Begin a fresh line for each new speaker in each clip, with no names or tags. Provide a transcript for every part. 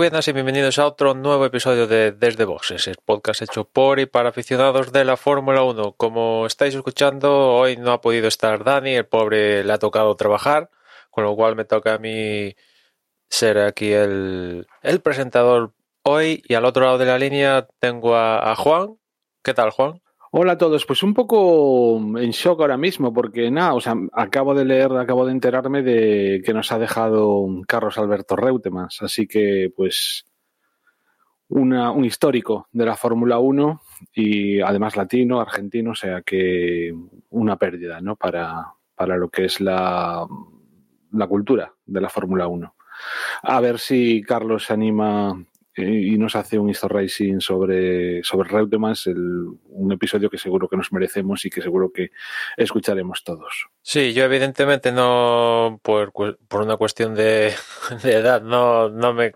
buenas y bienvenidos a otro nuevo episodio de Desde Boxes, el podcast hecho por y para aficionados de la Fórmula 1. Como estáis escuchando, hoy no ha podido estar Dani, el pobre le ha tocado trabajar, con lo cual me toca a mí ser aquí el, el presentador hoy y al otro lado de la línea tengo a, a Juan. ¿Qué tal, Juan?
Hola a todos, pues un poco en shock ahora mismo, porque nada, o sea, acabo de leer, acabo de enterarme de que nos ha dejado Carlos Alberto Reutemas, así que pues un histórico de la Fórmula 1 y además latino, argentino, o sea que una pérdida, ¿no? Para, para lo que es la, la cultura de la Fórmula 1. A ver si Carlos se anima y nos hace un Histo Racing sobre, sobre Reutemas, el, un episodio que seguro que nos merecemos y que seguro que escucharemos todos.
Sí, yo evidentemente no, por, por una cuestión de, de edad, no, no, me,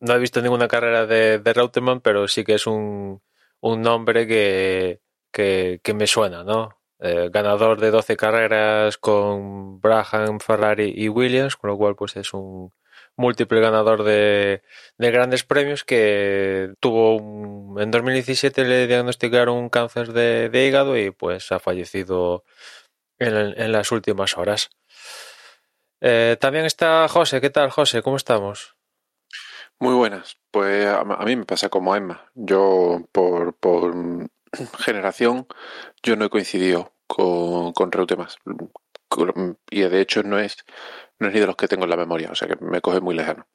no he visto ninguna carrera de, de Reutemann, pero sí que es un, un nombre que, que, que me suena, ¿no? Eh, ganador de 12 carreras con Braham, Ferrari y Williams, con lo cual pues es un, múltiple ganador de, de, grandes premios que tuvo un, en 2017 le diagnosticaron un cáncer de, hígado y pues ha fallecido en, en las últimas horas. Eh, también está José. ¿Qué tal, José? ¿Cómo estamos?
Muy buenas. Pues a, a mí me pasa como a Emma. Yo, por, por generación, yo no he coincidido con, con Reutemas. Y de hecho no es no es ni de los que tengo en la memoria, o sea que me coge muy lejano.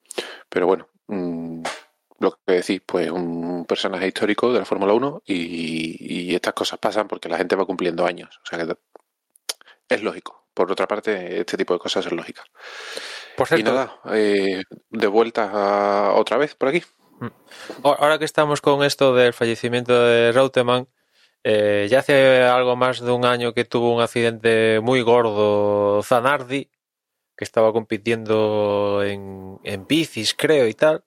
Pero bueno, mmm, lo que decís, pues un personaje histórico de la Fórmula 1 y, y, estas cosas pasan porque la gente va cumpliendo años, o sea que es lógico. Por otra parte, este tipo de cosas es lógica.
Por cierto,
y nada, eh, de vuelta a, otra vez por aquí.
Ahora que estamos con esto del fallecimiento de Reutemann, eh, ya hace algo más de un año que tuvo un accidente muy gordo Zanardi, que estaba compitiendo en, en bicis, creo, y tal,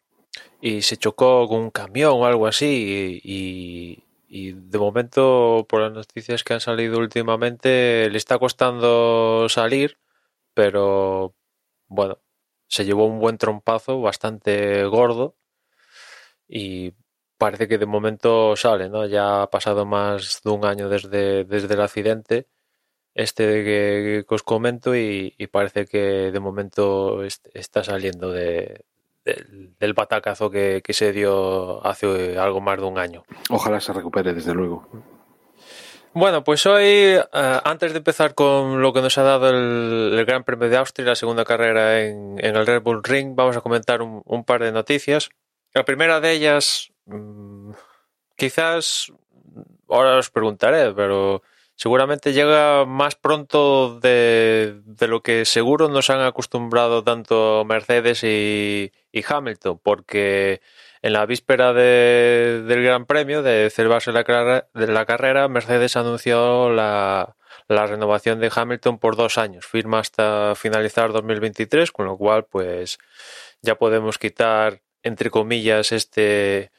y se chocó con un camión o algo así, y, y, de momento, por las noticias que han salido últimamente, le está costando salir, pero bueno, se llevó un buen trompazo bastante gordo y parece que de momento sale, ¿no? Ya ha pasado más de un año desde, desde el accidente este que, que os comento y, y, parece que de momento est está saliendo de, de, del batacazo que, que, se dio hace algo más de un año.
Ojalá se recupere, desde luego.
Bueno, pues hoy, uh, antes de empezar con lo que nos ha dado el, el, Gran Premio de Austria, la segunda carrera en, en el Red Bull Ring, vamos a comentar un, un, par de noticias. La primera de ellas, quizás, ahora os preguntaré, pero seguramente llega más pronto de, de, lo que seguro nos han acostumbrado tanto Mercedes y, Hamilton, porque en la víspera de, del Gran Premio de celebrarse la, de la carrera, Mercedes anunció la, la, renovación de Hamilton por dos años, firma hasta finalizar 2023, con lo cual pues ya podemos quitar entre comillas este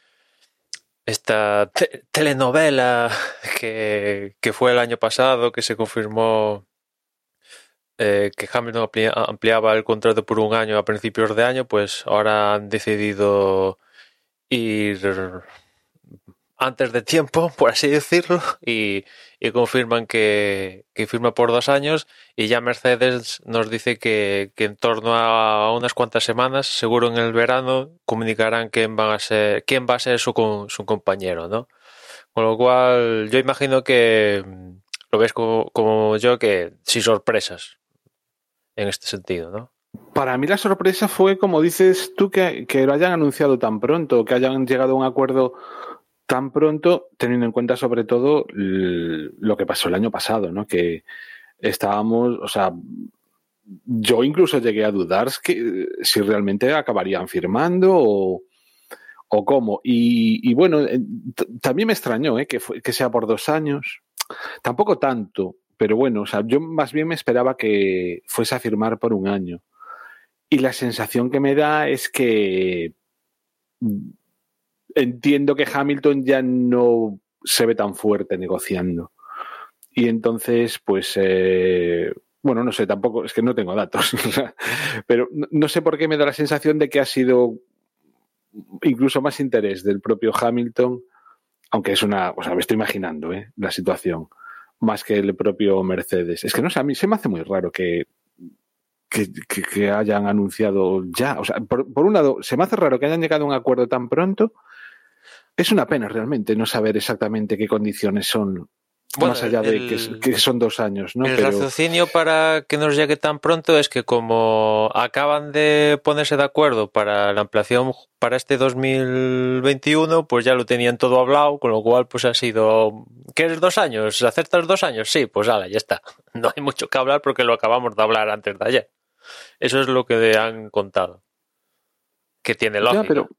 esta te telenovela que, que, fue el año pasado, que se confirmó eh, que Hamilton amplia ampliaba el contrato por un año a principios de año, pues ahora han decidido ir antes de tiempo, por así decirlo, y, y confirman que, que, firma por dos años y ya Mercedes nos dice que, que, en torno a unas cuantas semanas, seguro en el verano, comunicarán quién, van a ser, quién va a ser su, su compañero, ¿no? Con lo cual, yo imagino que lo ves como, como yo, que sin sorpresas en este sentido, ¿no?
Para mí la sorpresa fue, como dices tú, que, que lo hayan anunciado tan pronto, que hayan llegado a un acuerdo tan pronto, teniendo en cuenta sobre todo lo que pasó el año pasado, ¿no? Que estábamos, o sea, yo incluso llegué a dudar que si realmente acabarían firmando o, cómo. Y, bueno, también me extrañó ¿eh? que, que sea por dos años. Tampoco tanto, pero bueno, o sea, yo más bien me esperaba que fuese a firmar por un año. Y la sensación que me da es que entiendo que Hamilton ya no se ve tan fuerte negociando. Y entonces, pues, eh, bueno, no sé, tampoco, es que no tengo datos, pero no, sé por qué me da la sensación de que ha sido incluso más interés del propio Hamilton, aunque es una, o sea, me estoy imaginando ¿eh? la situación, más que el propio Mercedes. Es que no sé, a mí se me hace muy raro que, que, que hayan anunciado ya, o sea, por, por un lado, se me hace raro que hayan llegado a un acuerdo tan pronto. Es una pena realmente no saber exactamente qué condiciones son bueno, más allá de que, que, son dos años, ¿no?
El Pero... raciocinio para que nos llegue tan pronto es que como acaban de ponerse de acuerdo para la ampliación para este 2021, pues ya lo tenían todo hablado, con lo cual pues ha sido... ¿Quieres dos años? ¿Acertas dos años? Sí, pues ala, ya está. No hay mucho que hablar porque lo acabamos de hablar antes de ayer. Eso es lo que han contado. Que tiene lógica.
Ya, pero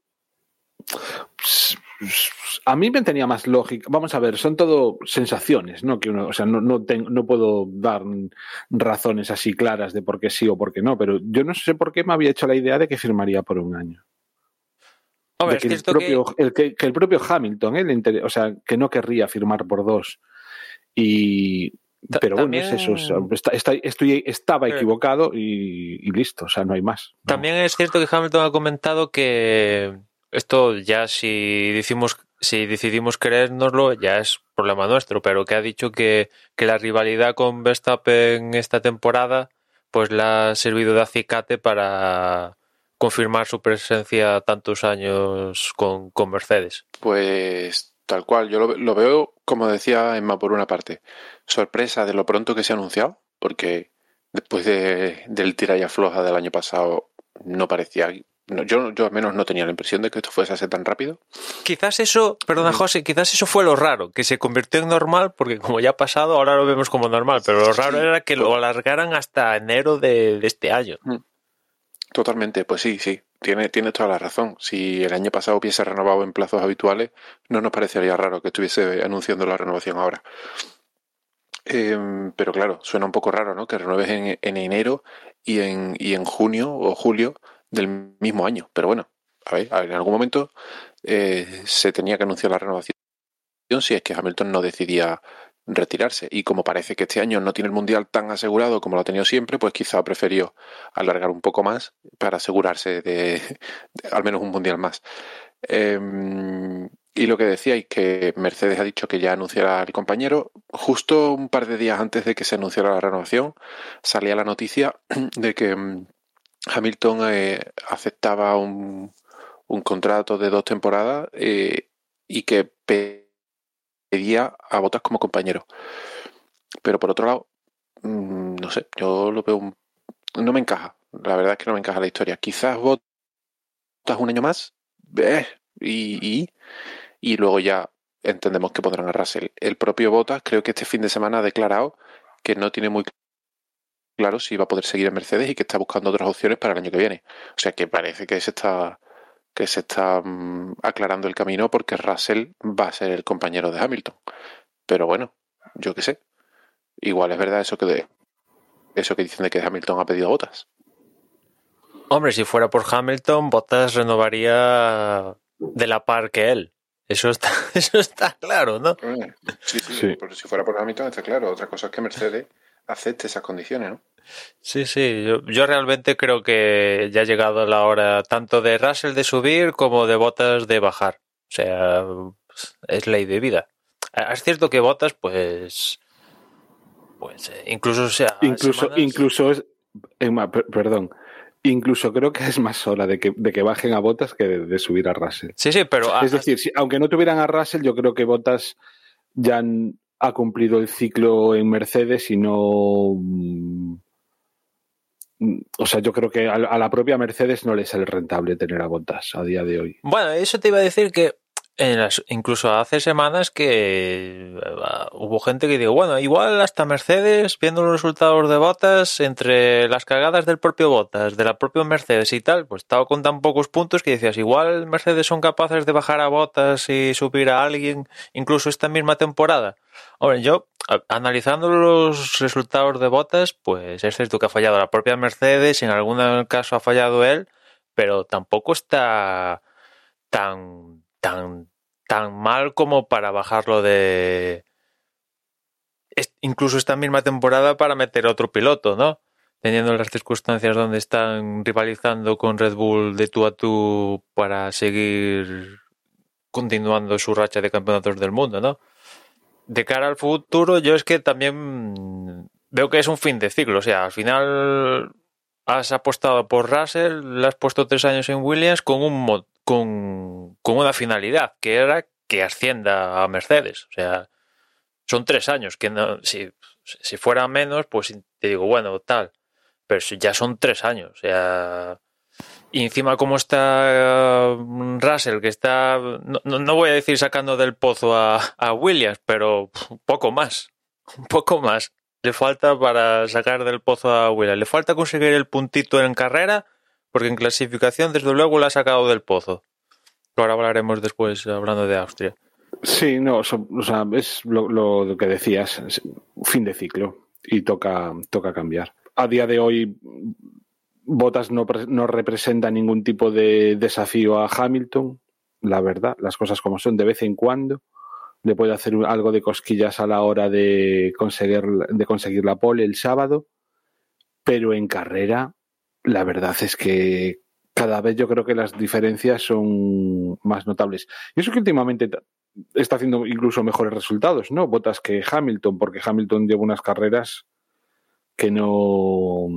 a mí me tenía más lógica. Vamos a ver, son todo sensaciones, ¿no? Que uno, o sea, no, no, tengo, no puedo dar razones así claras de por qué sí o por qué no, pero yo no sé por qué me había hecho la idea de que firmaría por un año.
Hombre,
de que,
es
el propio, que... El, que, que, el propio Hamilton, ¿eh? Inter... o sea, que no querría firmar por dos. Y. Pero
también...
bueno, es eso. O sea, está, está, estoy, estaba equivocado y, y listo, o sea, no hay más. No.
También es cierto que Hamilton ha comentado que esto ya si decimos si decidimos creérnoslo ya es problema nuestro, pero que ha dicho que, que la rivalidad con Verstappen esta temporada pues le ha servido de acicate para confirmar su presencia tantos años con, con Mercedes.
Pues tal cual, yo lo, lo, veo, como decía Emma, por una parte, sorpresa de lo pronto que se ha anunciado, porque después de, del tira y afloja del año pasado no parecía no, yo, yo al menos no tenía la impresión de que esto fuese a ser tan rápido.
Quizás eso, perdona José, quizás eso fue lo raro, que se convirtió en normal, porque como ya ha pasado, ahora lo vemos como normal, pero lo raro sí, era que lo alargaran hasta enero de, de, este año.
Totalmente, pues sí, sí, tiene, tiene toda la razón. Si el año pasado hubiese renovado en plazos habituales, no nos parecería raro que estuviese anunciando la renovación ahora. Eh, pero claro, suena un poco raro, ¿no? Que renueves en, en enero y en, y en junio o julio del mismo año. Pero bueno, a ver, a ver en algún momento eh, se tenía que anunciar la renovación si es que Hamilton no decidía retirarse. Y como parece que este año no tiene el Mundial tan asegurado como lo ha tenido siempre, pues quizá prefirió alargar un poco más para asegurarse de, al menos un Mundial más. Eh, y lo que decíais, que Mercedes ha dicho que ya anunciará al compañero. Justo un par de días antes de que se anunciara la renovación, salía la noticia de que mm, Hamilton eh, aceptaba un, un, contrato de dos temporadas eh, y que pedía a Botas como compañero. Pero por otro lado, mmm, no sé, yo lo veo no me encaja. La verdad es que no me encaja la historia. Quizás Botas un año más eh, y, y, luego ya entendemos que pondrán a Russell. El propio Botas creo que este fin de semana ha declarado que no tiene muy claro si va a poder seguir en Mercedes y que está buscando otras opciones para el año que viene. O sea que parece que se está que se está um, aclarando el camino porque Russell va a ser el compañero de Hamilton. Pero bueno, yo qué sé. Igual es verdad eso que de, eso que dicen de que Hamilton ha pedido botas.
Hombre, si fuera por Hamilton, Bottas renovaría de la par que él. Eso está, eso está claro, ¿no?
Sí, sí, sí. Pero si fuera por Hamilton está claro. Otra cosa es que Mercedes acepte esas condiciones, ¿no?
Sí, sí, yo, yo, realmente creo que ya ha llegado la hora tanto de Russell de subir como de Botas de bajar. O sea, es ley de vida. Es cierto que Botas, pues, pues incluso sea
incluso semanas... incluso es Emma, perdón, incluso creo que es más hora de que, de que bajen a Botas que de, de, subir a Russell.
Sí, sí, pero
es decir, si, aunque no tuvieran a Russell, yo creo que Botas ya ha cumplido el ciclo en Mercedes y no o sea, yo creo que a la propia Mercedes no le sale rentable tener a Bottas a día de hoy.
Bueno, eso te iba a decir que en las, incluso hace semanas que uh, hubo gente que dijo, bueno, igual hasta Mercedes, viendo los resultados de botas, entre las cagadas del propio botas, de la propia Mercedes y tal, pues estaba con tan pocos puntos que decías, igual Mercedes son capaces de bajar a botas y subir a alguien, incluso esta misma temporada. Hombre, yo, analizando los resultados de botas, pues es cierto que ha fallado la propia Mercedes, en algún caso ha fallado él, pero tampoco está tan tan tan mal como para bajarlo de incluso esta misma temporada para meter otro piloto, ¿no? Teniendo las circunstancias donde están rivalizando con Red Bull de tú a tú para seguir continuando su racha de campeonatos del mundo, ¿no? De cara al futuro, yo es que también veo que es un fin de ciclo. O sea, al final has apostado por Russell, le has puesto tres años en Williams con un con, con una finalidad, que era que ascienda a Mercedes. O sea, son tres años, que no, si, si fuera menos, pues te digo, bueno, tal. Pero ya son tres años. O sea, y encima como está uh, Russell, que está, no, no, voy a decir sacando del pozo a, a Williams, pero un poco más. Un poco más. Le falta para sacar del pozo a Williams. Le falta conseguir el puntito en carrera, porque en clasificación, desde luego, la ha sacado del pozo. Ahora hablaremos después hablando de Austria.
Sí, no, o sea, es lo, que decías, fin de ciclo y toca, toca cambiar. A día de hoy, Botas no, no representa ningún tipo de desafío a Hamilton, la verdad, las cosas como son, de vez en cuando le puede hacer algo de cosquillas a la hora de conseguir, de conseguir la pole el sábado, pero en carrera, la verdad es que cada vez yo creo que las diferencias son más notables. Y eso que últimamente está haciendo incluso mejores resultados, ¿no? Botas que Hamilton, porque Hamilton lleva unas carreras que no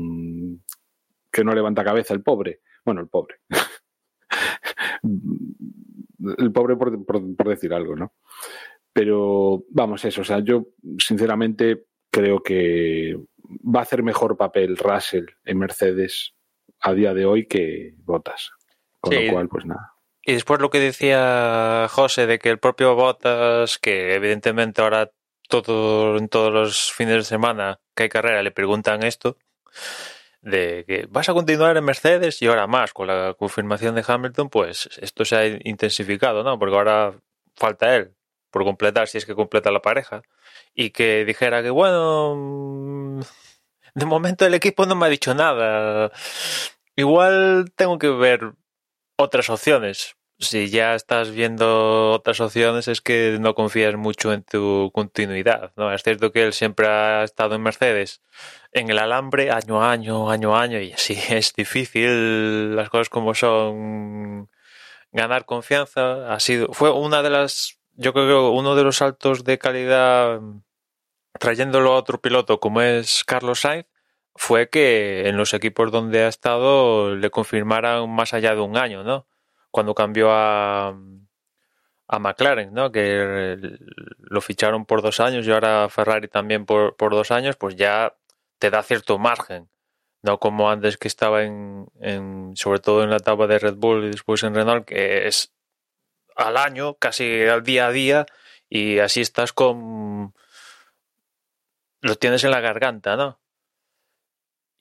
que no levanta cabeza el pobre. Bueno, el pobre. el pobre por, por, decir algo, ¿no? Pero vamos, eso, o sea, yo sinceramente creo que va a hacer mejor papel Russell en Mercedes a día de hoy que Botas. Con lo cual, pues nada.
Y después lo que decía José de que el propio Botas, que evidentemente ahora todo, en todos los fines de semana que hay carrera le preguntan esto, de que vas a continuar en Mercedes y ahora más con la confirmación de Hamilton, pues esto se ha intensificado, ¿no? Porque ahora falta él por completar si es que completa la pareja y que dijera que bueno, mm, de momento el equipo no me ha dicho nada. Igual tengo que ver otras opciones. Si ya estás viendo otras opciones es que no confías mucho en tu continuidad, ¿no? Es cierto que él siempre ha estado en Mercedes en el alambre año a año, año a año y así es difícil las cosas como son ganar confianza. Ha sido fue una de las yo creo que uno de los saltos de calidad trayéndolo a otro piloto como es Carlos Sainz fue que en los equipos donde ha estado le confirmaran más allá de un año, ¿no? Cuando cambió a, a McLaren, ¿no? Que lo ficharon por dos años y ahora Ferrari también por, por dos años, pues ya te da cierto margen. No como antes que estaba en, en, sobre todo en la etapa de Red Bull y después en Renault, que es al año, casi al día a día, y así estás con... lo tienes en la garganta, ¿no?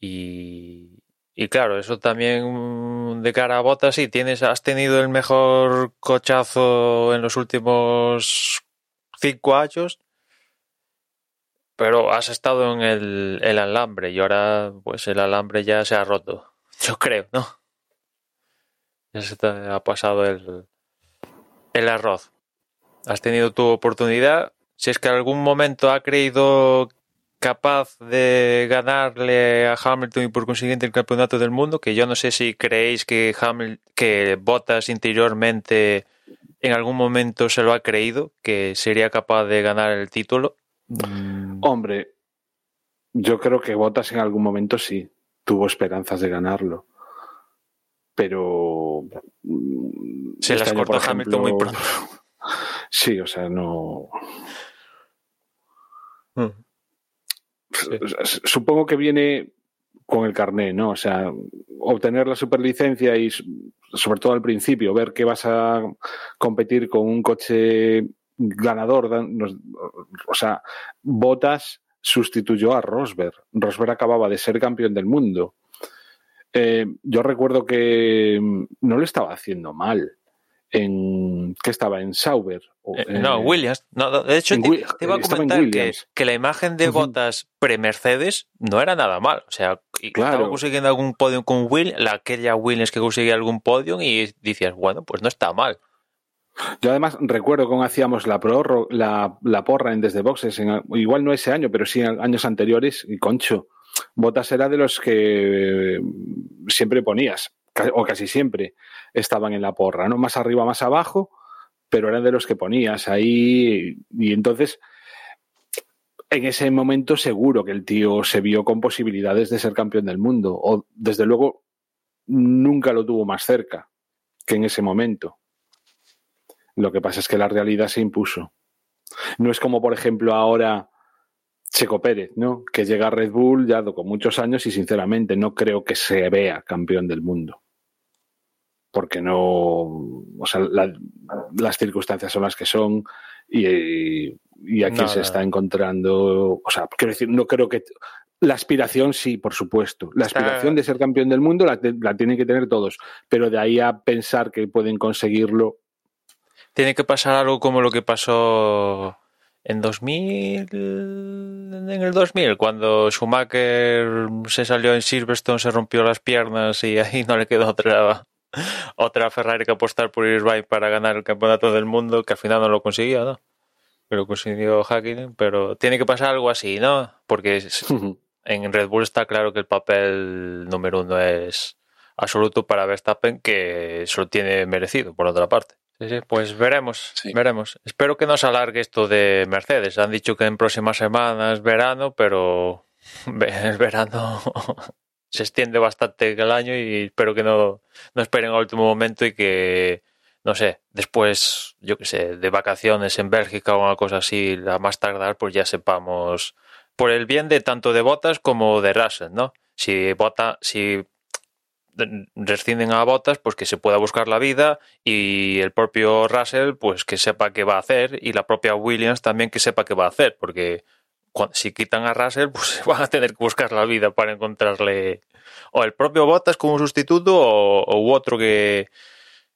Y, y claro, eso también de cara a botas, sí, tienes, has tenido el mejor cochazo en los últimos cinco años, pero has estado en el, el alambre y ahora pues el alambre ya se ha roto, yo creo, ¿no? Ya se te ha pasado el, el arroz. Has tenido tu oportunidad. Si es que en algún momento ha creído capaz de ganarle a Hamilton y por consiguiente el campeonato del mundo, que yo no sé si creéis que Hamilton, que Bottas interiormente en algún momento se lo ha creído, que sería capaz de ganar el título.
Mm. Hombre, yo creo que Bottas en algún momento sí tuvo esperanzas de ganarlo. Pero
se las este cortó Hamilton muy pronto.
Sí, o sea, no. Mm. Supongo que viene con el carné, ¿no? O sea, obtener la superlicencia y sobre todo al principio, ver que vas a competir con un coche ganador, o sea, Botas sustituyó a Rosberg. Rosberg acababa de ser campeón del mundo. Eh, yo recuerdo que no lo estaba haciendo mal en que estaba en Sauber.
Eh, no, Williams. No, de hecho, te, iba a comentar que, la imagen de botas pre-Mercedes no era nada mal. O sea, estaba consiguiendo algún podio con Will, la, aquella Williams que conseguía algún podio y decías, bueno, pues no está mal.
Yo además recuerdo cómo hacíamos la, la, la, porra en Desde Boxes, igual no ese año, pero sí en años anteriores, y Concho, Botas era de los que siempre ponías o casi siempre estaban en la porra, ¿no? Más arriba, más abajo, pero eran de los que ponías ahí. Y entonces, en ese momento seguro que el tío se vio con posibilidades de ser campeón del mundo. O desde luego nunca lo tuvo más cerca que en ese momento. Lo que pasa es que la realidad se impuso. No es como, por ejemplo, ahora Checo Pérez, ¿no? Que llega a Red Bull ya con muchos años y sinceramente no creo que se vea campeón del mundo porque no, o sea, las circunstancias son las que son y, aquí se está encontrando, o sea, quiero decir, no creo que la aspiración sí, por supuesto, la aspiración de ser campeón del mundo la, tienen que tener todos, pero de ahí a pensar que pueden conseguirlo.
Tiene que pasar algo como lo que pasó en 2000, en el 2000, cuando Schumacher se salió en Silverstone, se rompió las piernas y ahí no le quedó otra otra Ferrari que apostar por Irvine para ganar el campeonato del mundo, que al final no lo consiguió, ¿no? Pero consiguió Hacking, pero tiene que pasar algo así, ¿no? Porque en Red Bull está claro que el papel número uno es absoluto para Verstappen, que se lo tiene merecido, por otra parte. Sí, sí, pues veremos, veremos. Espero que no se alargue esto de Mercedes. Han dicho que en próximas semanas verano, pero el verano se extiende bastante el año y espero que no, no esperen al último momento y que, no sé, después, yo qué sé, de vacaciones en Bélgica o una cosa así, a más tardar, pues ya sepamos, por el bien de tanto de Botas como de Russell, ¿no? Si Bota, si rescinden a Botas, pues que se pueda buscar la vida y el propio Russell, pues que sepa qué va a hacer y la propia Williams también que sepa qué va a hacer, porque si quitan a Russell, pues van a tener que buscar la vida para encontrarle o el propio Bottas como sustituto o, u otro que,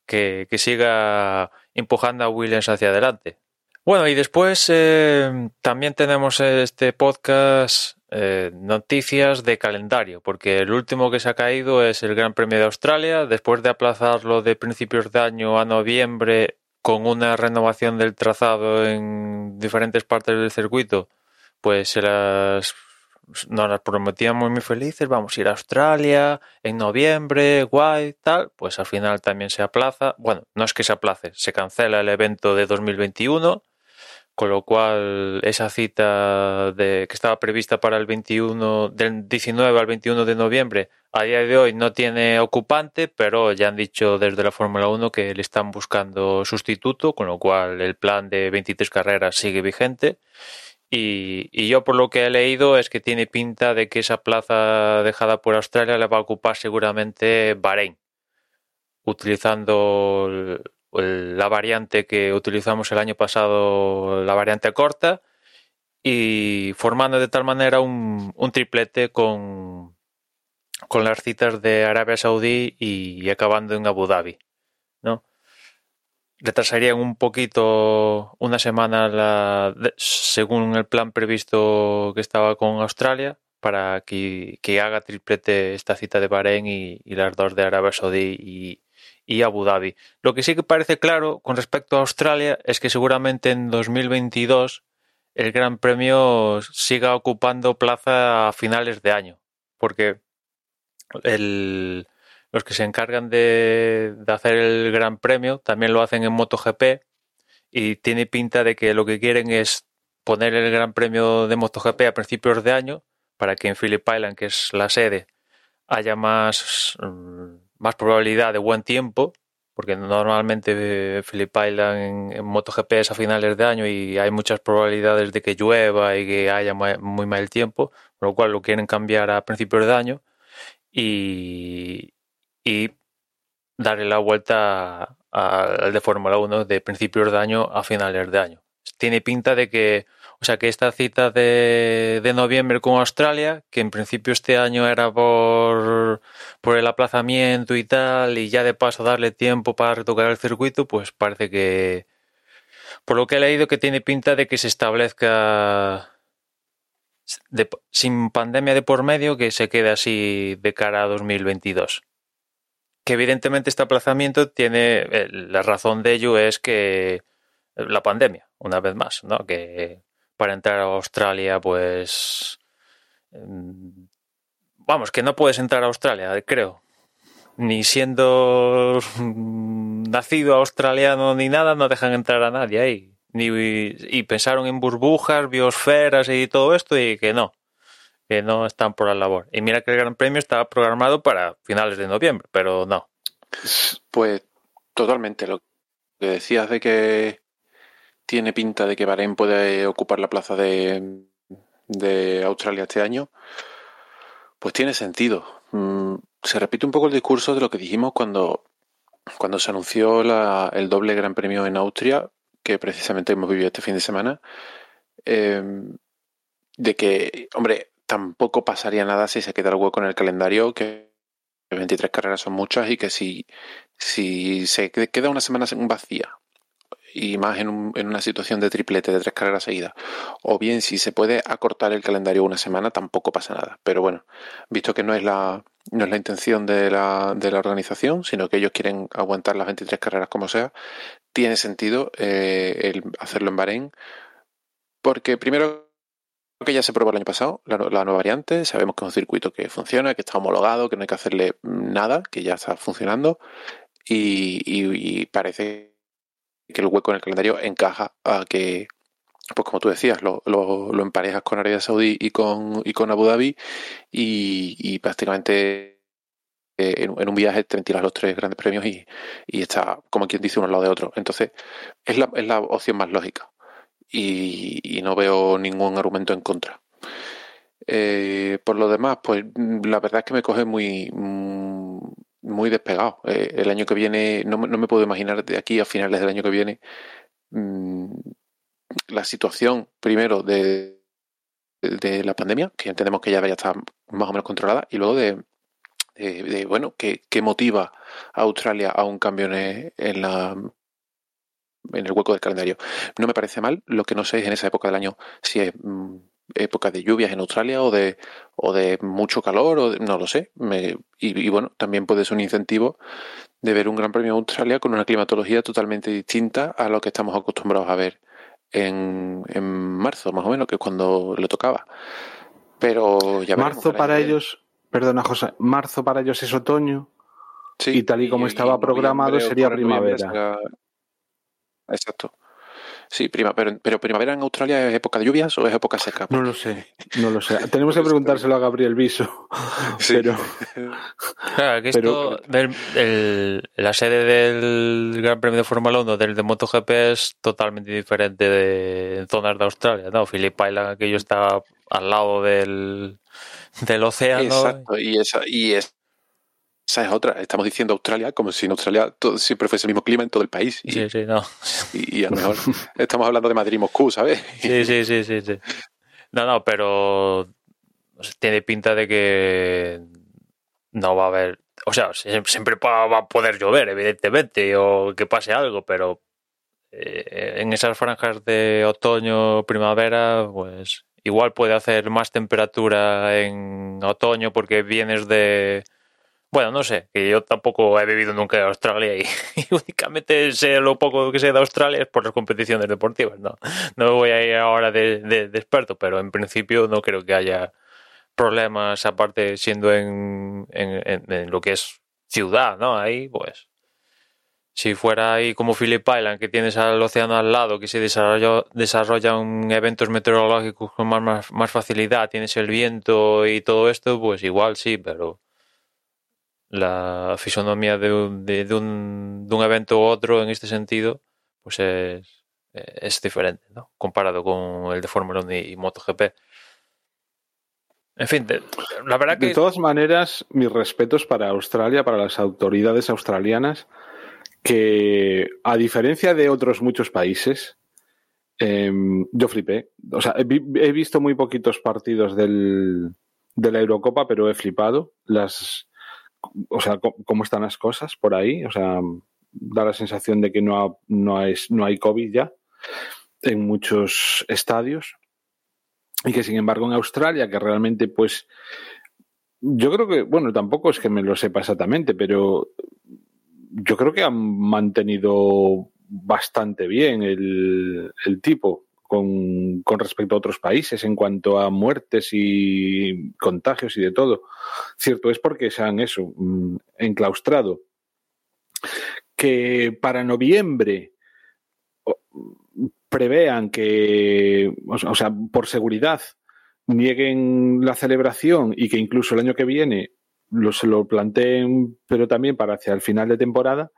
que, siga empujando a Williams hacia adelante. Bueno, y después eh, también tenemos este podcast eh, noticias de calendario, porque el último que se ha caído es el Gran Premio de Australia, después de aplazarlo de principios de año a noviembre con una renovación del trazado en diferentes partes del circuito pues se las nos las prometíamos muy felices, vamos a ir a Australia en noviembre, guay, tal, pues al final también se aplaza, bueno, no es que se aplace, se cancela el evento de 2021, con lo cual esa cita de, que estaba prevista para el 21, del 19 al 21 de noviembre, a día de hoy no tiene ocupante, pero ya han dicho desde la Fórmula 1 que le están buscando sustituto, con lo cual el plan de 23 carreras sigue vigente. Y, yo por lo que he leído es que tiene pinta de que esa plaza dejada por Australia la va a ocupar seguramente Bahrein, utilizando la variante que utilizamos el año pasado, la variante corta, y formando de tal manera un, triplete con, con las citas de Arabia Saudí y acabando en Abu Dhabi. ¿no? retrasarían un poquito una semana según el plan previsto que estaba con Australia para que, haga triplete esta cita de Bahrein y, las dos de Arabia Saudí y, y, Abu Dhabi. Lo que sí que parece claro con respecto a Australia es que seguramente en 2022 el Gran Premio siga ocupando plaza a finales de año, porque los que se encargan de, hacer el Gran Premio también lo hacen en MotoGP y tiene pinta de que lo que quieren es poner el Gran Premio de MotoGP a principios de año para que en Phillip Island, que es la sede, haya más, mm, más probabilidad de buen tiempo, porque normalmente Phillip Island en, MotoGP es a finales de año y hay muchas probabilidades de que llueva y que haya muy mal tiempo, por lo cual lo quieren cambiar a principios de año y, y darle la vuelta al de Fórmula 1 de principios de año a finales de año. Tiene pinta de que, o sea, que esta cita de, de noviembre con Australia, que en principio este año era por, por el aplazamiento y tal, y ya de paso darle tiempo para retocar el circuito, pues parece que, por lo que he leído, que tiene pinta de que se establezca sin pandemia de por medio, que se quede así de cara a 2022 que evidentemente este aplazamiento tiene, eh, la razón de ello es que la pandemia, una vez más, ¿no? Que para entrar a Australia, pues, mm, vamos, que no puedes entrar a Australia, creo. Ni siendo nacido australiano ni nada, no dejan entrar a nadie ahí. Y pensaron en burbujas, biosferas y todo esto y que no, que no están por la labor. Y mira que el Gran Premio estaba programado para finales de noviembre, pero no.
Pues totalmente. Lo que decías de que tiene pinta de que Bahrein puede ocupar la plaza de, de Australia este año, pues tiene sentido. Mm, se repite un poco el discurso de lo que dijimos cuando, cuando se anunció la, el doble Gran Premio en Austria, que precisamente hemos vivido este fin de semana. Eh, de que, hombre, tampoco pasaría nada si se queda el hueco en el calendario, que 23 carreras son muchas y que si, si se queda una semana vacía y más en, un, en, una situación de triplete de tres carreras seguidas, o bien si se puede acortar el calendario una semana, tampoco pasa nada. Pero bueno, visto que no es la, no es la intención de la, de la organización, sino que ellos quieren aguantar las 23 carreras como sea, tiene sentido eh, el hacerlo en Bahrein, porque primero que ya se probó el año pasado, la, la, nueva variante. Sabemos que es un circuito que funciona, que está homologado, que no hay que hacerle nada, que ya está funcionando. Y, y, y parece que el hueco en el calendario encaja a que, pues como tú decías, lo, lo, emparejas con Arabia Saudí y con, y con Abu Dhabi y, y prácticamente en, en, un viaje te ventilas los tres grandes premios y, y, está, como quien dice, uno al lado de otro. Entonces, es la, es la opción más lógica y, y no veo ningún argumento en contra. Eh, por lo demás, pues la verdad es que me coge muy despegado. Eh, el año que viene, no, no, me puedo imaginar de aquí a finales del año que viene mmm, la situación, primero, de, de, la pandemia, que entendemos que ya debería estar más o menos controlada, y luego de, de, bueno, que, que, motiva a Australia a un cambio en, en la en el hueco del calendario. No me parece mal, lo que no sé es en esa época del año si es mmm, época de lluvias en Australia o de, o de mucho calor, o de, no lo sé. Me, y, y, bueno, también puede ser un incentivo de ver un Gran Premio de Australia con una climatología totalmente distinta a lo que estamos acostumbrados a ver en, en marzo, más o menos, que es cuando le tocaba. Pero ya
Marzo para ellos, perdona José, marzo para ellos es otoño. Sí, y tal y como y, estaba programado sería primavera. Será...
Exacto. Sí, prima, pero, pero, primavera en Australia es época de lluvias o es época seca.
No lo sé, no lo sé. Tenemos que preguntárselo a Gabriel Viso. Sí. Pero,
claro, que esto pero, el, la sede del Gran Premio de Fórmula 1 del de MotoGP es totalmente diferente de zonas de Australia, ¿no? Phillip Island, aquello está al lado del, del océano.
Exacto, y esa, y es esa es otra. Estamos diciendo Australia como si en Australia todo, siempre fuese el mismo clima en todo el país.
Y, sí, sí, no.
Y, y, a lo mejor estamos hablando de Madrid y Moscú, ¿sabes?
Sí, sí, sí, sí, sí. No, no, pero tiene pinta de que no va a haber. O sea, siempre va a poder llover, evidentemente, o que pase algo, pero eh, en esas franjas de otoño, primavera, pues igual puede hacer más temperatura en otoño porque vienes de bueno, no sé, que yo tampoco he vivido nunca en Australia y, únicamente sé lo poco que sé de Australia es por las competiciones deportivas, ¿no? No voy a ir ahora de, de, experto, pero en principio no creo que haya problemas, aparte siendo en, en, en, en, lo que es ciudad, ¿no? Ahí, pues, si fuera ahí como Phillip Island, que tienes al océano al lado, que se desarrolla, desarrollan eventos meteorológicos con más, más, más facilidad, tienes el viento y todo esto, pues igual sí, pero la fisonomía de un, de, de, un, de un evento u otro en este sentido, pues es, es diferente, ¿no? Comparado con el de Fórmula 1 y, y MotoGP. En fin, de, la verdad que...
De todas maneras, mis respetos para Australia, para las autoridades australianas, que a diferencia de otros muchos países, eh, yo flipé. O sea, he, he, visto muy poquitos partidos del, de la Eurocopa, pero he flipado las, o sea, cómo están las cosas por ahí. O sea, da la sensación de que no, ha, no, es, no hay COVID ya en muchos estadios y que sin embargo en Australia, que realmente pues yo creo que, bueno, tampoco es que me lo sepa exactamente, pero yo creo que han mantenido bastante bien el, el tipo con, con, respecto a otros países en cuanto a muertes y contagios y de todo. Cierto es porque se han eso, mm, enclaustrado. Que para noviembre prevean que, o sea, por seguridad, nieguen la celebración y que incluso el año que viene se lo planteen, pero también para hacia el final de temporada,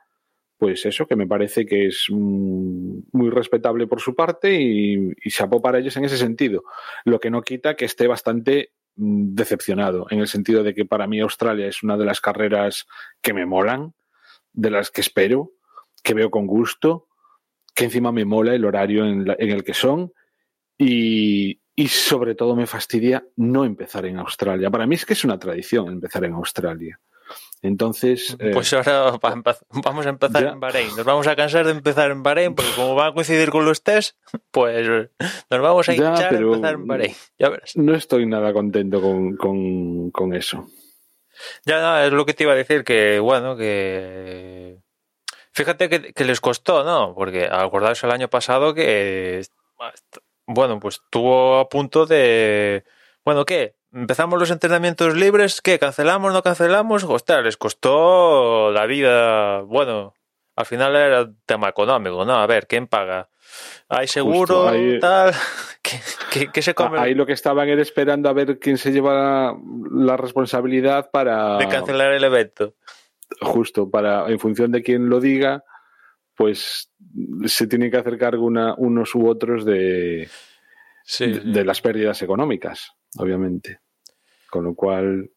pues eso, que me parece que es muy respetable por su parte y, y chapó para ellos en ese sentido. Lo que no quita que esté bastante mm, decepcionado, en el sentido de que para mí Australia es una de las carreras que me molan, de las que espero, que veo con gusto, que encima me mola el horario en el que son y, y, sobre todo me fastidia no empezar en Australia. Para mí es que es una tradición empezar en Australia. Entonces.
Eh, pues ahora vamos a empezar ya. en Bahrein. Nos vamos a cansar de empezar en Bahrein porque, como va a coincidir con los test, pues nos vamos a hinchar ya, a empezar en Bahrein. Ya verás.
No estoy nada contento con, con, con eso.
Ya, no, es lo que te iba a decir, que bueno, que Fíjate que, que, les costó, ¿no? Porque acordaros el año pasado que, bueno, pues tuvo a punto de, bueno, ¿qué? Empezamos los entrenamientos libres, ¿qué? ¿Cancelamos, no cancelamos? Hostia, les costó la vida, bueno, al final era tema económico, ¿no? A ver, ¿quién paga? ¿Hay seguro, ahí, tal? ¿Qué, qué, qué se come?
Ahí lo que estaban era esperando a ver quién se lleva la responsabilidad para...
De cancelar el evento
justo para, en función de quién lo diga, pues se tiene que hacer cargo una, unos u otros de, sí, de, de, las pérdidas económicas, obviamente. Con lo cual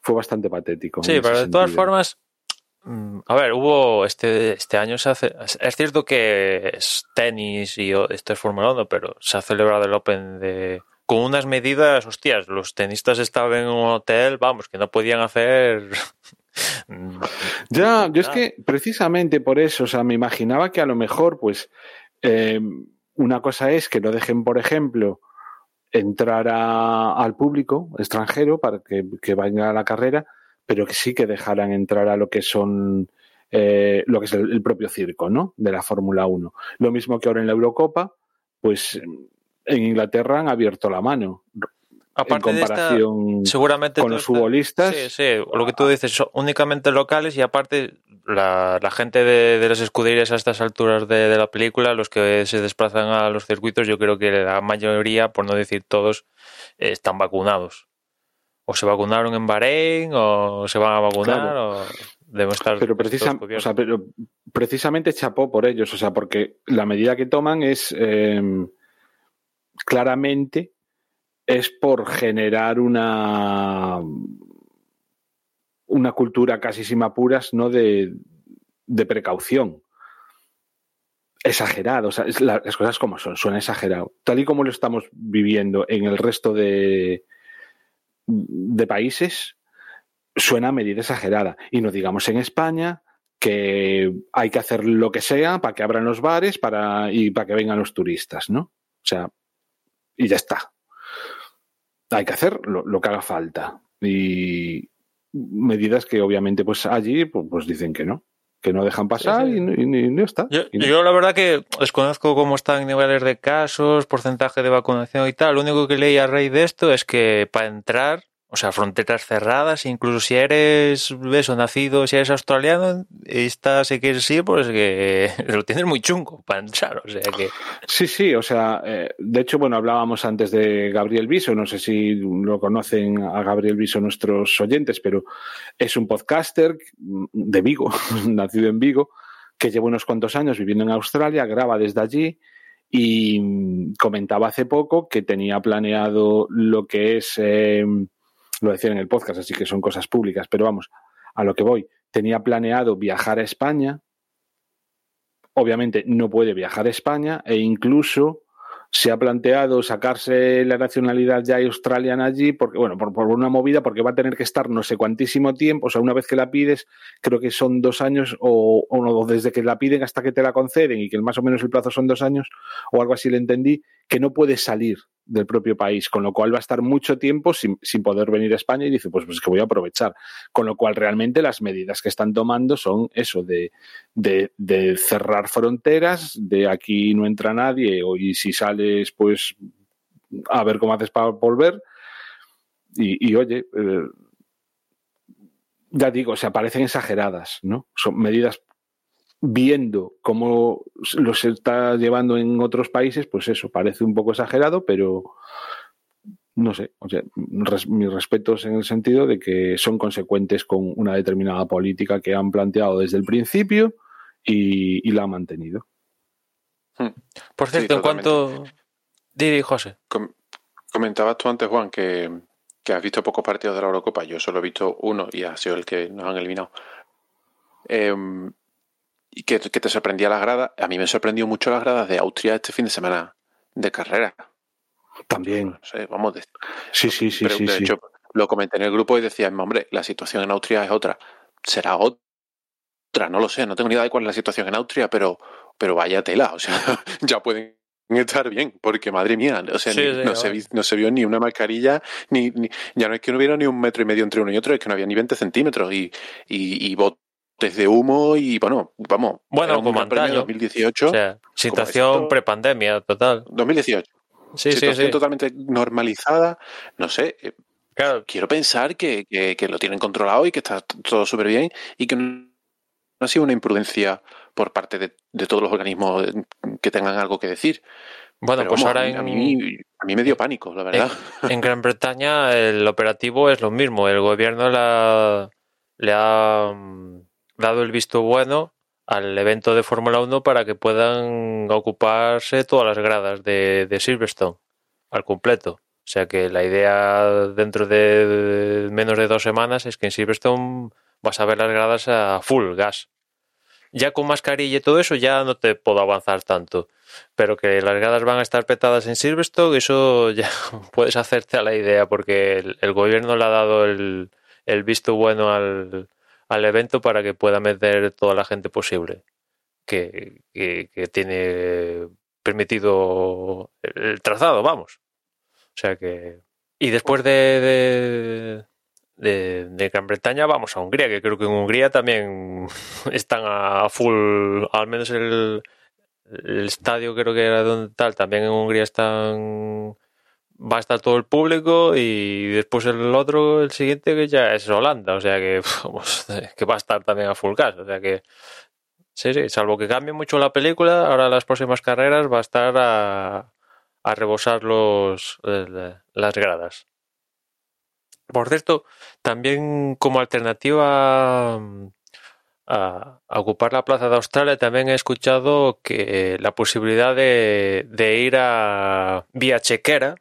fue bastante patético.
Sí, pero de todas formas, mm, a ver, hubo este, este año se hace, es cierto que es tenis y esto es Fórmula 1, pero se ha celebrado el Open de con unas medidas, hostias, los tenistas estaban en un hotel, vamos, que no podían hacer
ya, yo es que precisamente por eso, o sea, me imaginaba que a lo mejor, pues, eh, una cosa es que no dejen, por ejemplo, entrar a, al público extranjero para que, que vaya a la carrera, pero que sí que dejaran entrar a lo que son eh, lo que es el, el, propio circo, ¿no? De la Fórmula 1. Lo mismo que ahora en la Eurocopa, pues en Inglaterra han abierto la mano.
Aparte
en comparación
de esta, seguramente
con los futbolistas.
Sí, sí, lo que tú dices, son únicamente locales y aparte la, la gente de, de, las escuderías a estas alturas de, de, la película, los que se desplazan a los circuitos, yo creo que la mayoría, por no decir todos, están vacunados. O se vacunaron en Bahrein, o se van a vacunar, claro. o deben estar.
Pero, precisa, o sea, pero precisamente chapó por ellos, o sea, porque la medida que toman es eh, claramente es por generar una una cultura casi sin apuras, ¿no? De, de precaución. Exagerado, o sea, las cosas como son, suena exagerado. Tal y como lo estamos viviendo en el resto de, de países, suena a medida exagerada. Y no digamos en España, que hay que hacer lo que sea para que abran los bares para, y para que vengan los turistas, ¿no? O sea, y ya está hay que hacer lo, lo, que haga falta. Y medidas que obviamente pues allí pues, pues dicen que no, que no dejan pasar sí, sí. Y, y, y, no está.
Yo,
y no.
yo, la verdad que desconozco cómo están niveles de casos, porcentaje de vacunación y tal. Lo único que leí a raíz de esto es que para entrar o sea, fronteras cerradas, incluso si eres eso, nacido, si eres australiano, esta si quieres ir, pues que lo tienes muy chungo para entrar, o sea que...
Sí, sí, o sea, eh, de hecho, bueno, hablábamos antes de Gabriel Viso, no sé si lo conocen a Gabriel Viso nuestros oyentes, pero es un podcaster de Vigo, nacido en Vigo, que lleva unos cuantos años viviendo en Australia, graba desde allí Y comentaba hace poco que tenía planeado lo que es, eh, lo decía en el podcast, así que son cosas públicas, pero vamos, a lo que voy. Tenía planeado viajar a España. Obviamente no puede viajar a España e incluso se ha planteado sacarse la nacionalidad ya australiana allí, porque, bueno, por, por, una movida, porque va a tener que estar no sé cuantísimo tiempo, o sea, una vez que la pides, creo que son dos años, o, o desde que la piden hasta que te la conceden, y que más o menos el plazo son dos años, o algo así le entendí, que no puede salir del propio país, con lo cual va a estar mucho tiempo sin, sin poder venir a España y dice, pues, pues que voy a aprovechar. Con lo cual realmente las medidas que están tomando son eso, de, de, de cerrar fronteras, de aquí no entra nadie, o, y si sales, pues a ver cómo haces para volver. Y, y oye, eh, ya digo, se parecen exageradas, ¿no? Son medidas viendo cómo los está llevando en otros países, pues eso, parece un poco exagerado, pero no sé, o sea, res, mis respetos en el sentido de que son consecuentes con una determinada política que han planteado desde el principio y, y la han mantenido.
Por cierto, sí, en cuanto... Didi, José.
Com comentabas tú antes, Juan, que, que, has visto pocos partidos de la Eurocopa. Yo solo he visto uno y ha sido el que nos han eliminado. Eh, y que, que, te sorprendía las gradas. A mí me sorprendió mucho las gradas de Austria este fin de semana de carrera.
También.
No sé, vamos. De,
sí, sí, sí.
Pero,
sí,
de
sí.
hecho, lo comenté en el grupo y decía, hombre, la situación en Austria es otra. Será otra, no lo sé, no tengo ni idea de cuál es la situación en Austria, pero, pero vaya tela, o sea, ya pueden estar bien, porque madre mía, o sea,
Sí,
ni-
sí,
no,
a
se, no se vio ni una mascarilla, ni, ni- ya no es que no hubiera ni un metro y medio entre uno y otro, es que no había ni 20 centímetros y, y, y botes de humo y bueno, vamos,
Bueno, como antaño.
2018,
O sea, situación prepandemia total.
2018,
Sí,
situación
sí.
totalmente normalizada, no sé, eh,
Claro,
quiero pensar que, que, que lo tienen controlado y que está todo súper bien y que no ha sido una imprudencia por parte de, de todos los organismos eh, que tengan algo que decir.
bueno,
Pero
pues
vamos,
ahora
a, mí,
en,
a, mí, a mí me dio pánico, la verdad.
en Gran Bretaña el operativo es lo mismo. El gobierno la- le ha mm, dado el visto bueno al evento de Fórmula 1 para que puedan ocuparse todas las gradas de, Silverstone al completo. O sea que la idea dentro de menos de dos semanas es que en Silverstone vas a ver las gradas a full gas. Ya con mascarilla y todo eso ya no te puedo avanzar tanto. Pero que las gradas van a estar petadas en Silverstone, eso ya puedes hacerte a la idea, porque el, gobierno le ha dado el visto bueno al, al evento para que pueda meter toda la gente posible que, que, tiene permitido el, trazado, vamos. O sea que. Y después de, de, de, Gran Bretaña vamos a Hungría, que creo que en Hungría también están a full, al menos el estadio creo que era donde tal, también en Hungría están va a estar todo el público y después el otro, el siguiente que ya es Holanda, o sea que que va a estar también a full gas, o sea que sí, sí, salvo que cambie mucho la película, ahora las próximas carreras va a estar a, a rebosar los eh, las gradas. Por cierto, también como alternativa mm, a, ocupar la plaza de Australia, también he escuchado que la posibilidad de, de ir a vía chequera,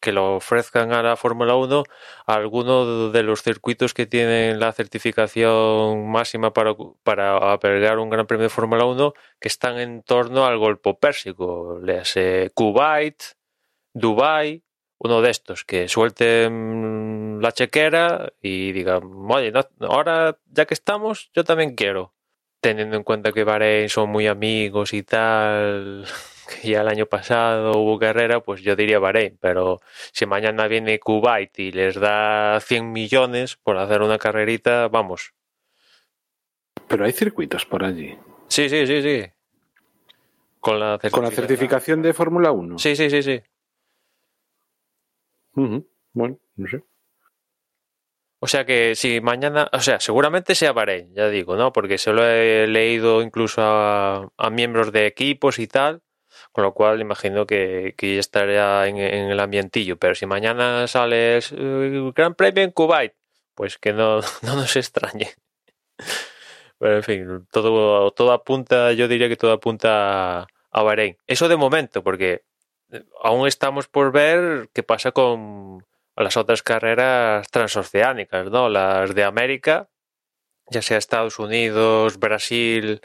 que lo ofrezcan a la Fórmula 1 a alguno de los circuitos que tienen la certificación máxima para, para albergar un Gran Premio de Fórmula 1 que están en torno al Golfo Pérsico, le hace Kuwait, Dubai, uno de estos que suelten la chequera y digan, oye, ahora ya que estamos, yo también quiero. Teniendo en cuenta que Bahrein son muy amigos y tal, que ya el año pasado hubo carrera, pues yo diría Bahrein, pero si mañana viene Kuwait y les da 100 millones por hacer una carrerita, vamos.
Pero hay circuitos por allí.
Sí, sí, sí, sí. Con la
Con la certificación de Fórmula 1.
Sí, sí, sí, sí.
Uh -huh. Bueno, no sé.
O sea que si mañana, o sea, seguramente sea Bahrein, ya digo, ¿no? Porque se lo he leído incluso a, a miembros de equipos y tal, con lo cual imagino que, que ya estaría en, el ambientillo. Pero si mañana sale el Gran Premio en Kuwait, pues que no, no nos extrañe. Pero en fin, todo, todo apunta, yo diría que todo apunta a, a Bahrein. Eso de momento, porque eh, aún estamos por ver qué pasa con las otras carreras transoceánicas, ¿no? Las de América, ya sea Estados Unidos, Brasil,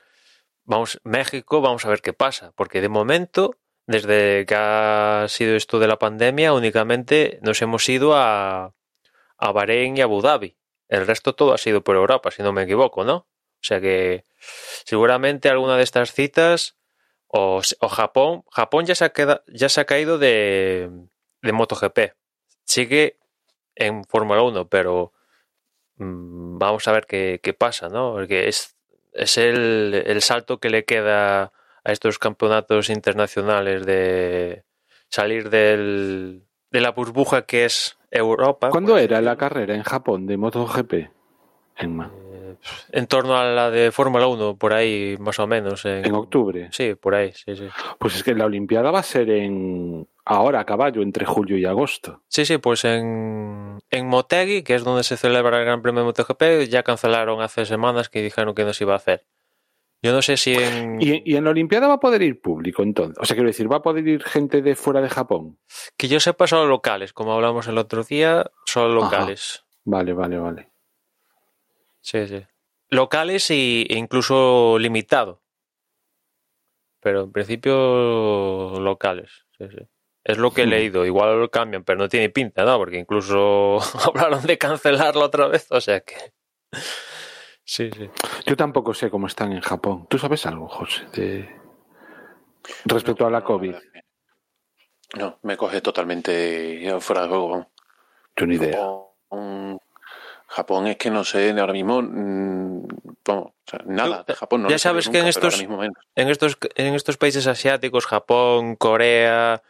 vamos, México, vamos a ver qué pasa, porque de momento, desde que ha sido esto de la pandemia, únicamente nos hemos ido a, a Bahrein y Abu Dhabi. El resto todo ha sido por Europa, si no me equivoco, ¿no? O sea que seguramente alguna de estas citas o, o Japón, Japón ya se ha, queda, ya se ha caído de, de MotoGP. Sigue en Fórmula 1, pero mmm, vamos a ver qué, qué, pasa, ¿no? Porque es, es el, el salto que le queda a estos campeonatos internacionales de salir del, de la burbuja que es Europa.
¿Cuándo era la carrera en Japón de MotoGP? Enma.
Eh, en torno a la de Fórmula 1, por ahí más o menos. En,
¿En octubre?
Sí, por ahí, sí, sí.
Pues es que la Olimpiada va a ser en ahora a caballo, entre julio y agosto.
Sí, sí, pues en, en Motegi, que es donde se celebra el Gran Premio de MotoGP, ya cancelaron hace semanas que dijeron que no se iba a hacer. Yo no sé si en...
¿Y, ¿Y, en la Olimpiada va a poder ir público entonces? O sea, quiero decir, ¿va a poder ir gente de fuera de Japón?
Que yo sepa solo locales, como hablamos el otro día, solo locales.
Ajá. Vale, vale, vale.
Sí, sí. Locales y, e incluso limitado. Pero en principio locales. Sí, sí. Es lo que he leído. Igual lo cambian, pero no tiene pinta, ¿no? Porque incluso hablaron de cancelarlo otra vez. O sea que. Sí, sí.
Yo tampoco sé cómo están en Japón. ¿Tú sabes algo, José? De... Respecto
no,
a la COVID.
No, me coge totalmente fuera de juego.
Yo ni idea.
Japón, Japón es que no sé ahora mismo. Mmm, o sea, nada de Japón. No
ya sabes
nunca,
que en estos, en, estos, en estos países asiáticos, Japón, Corea,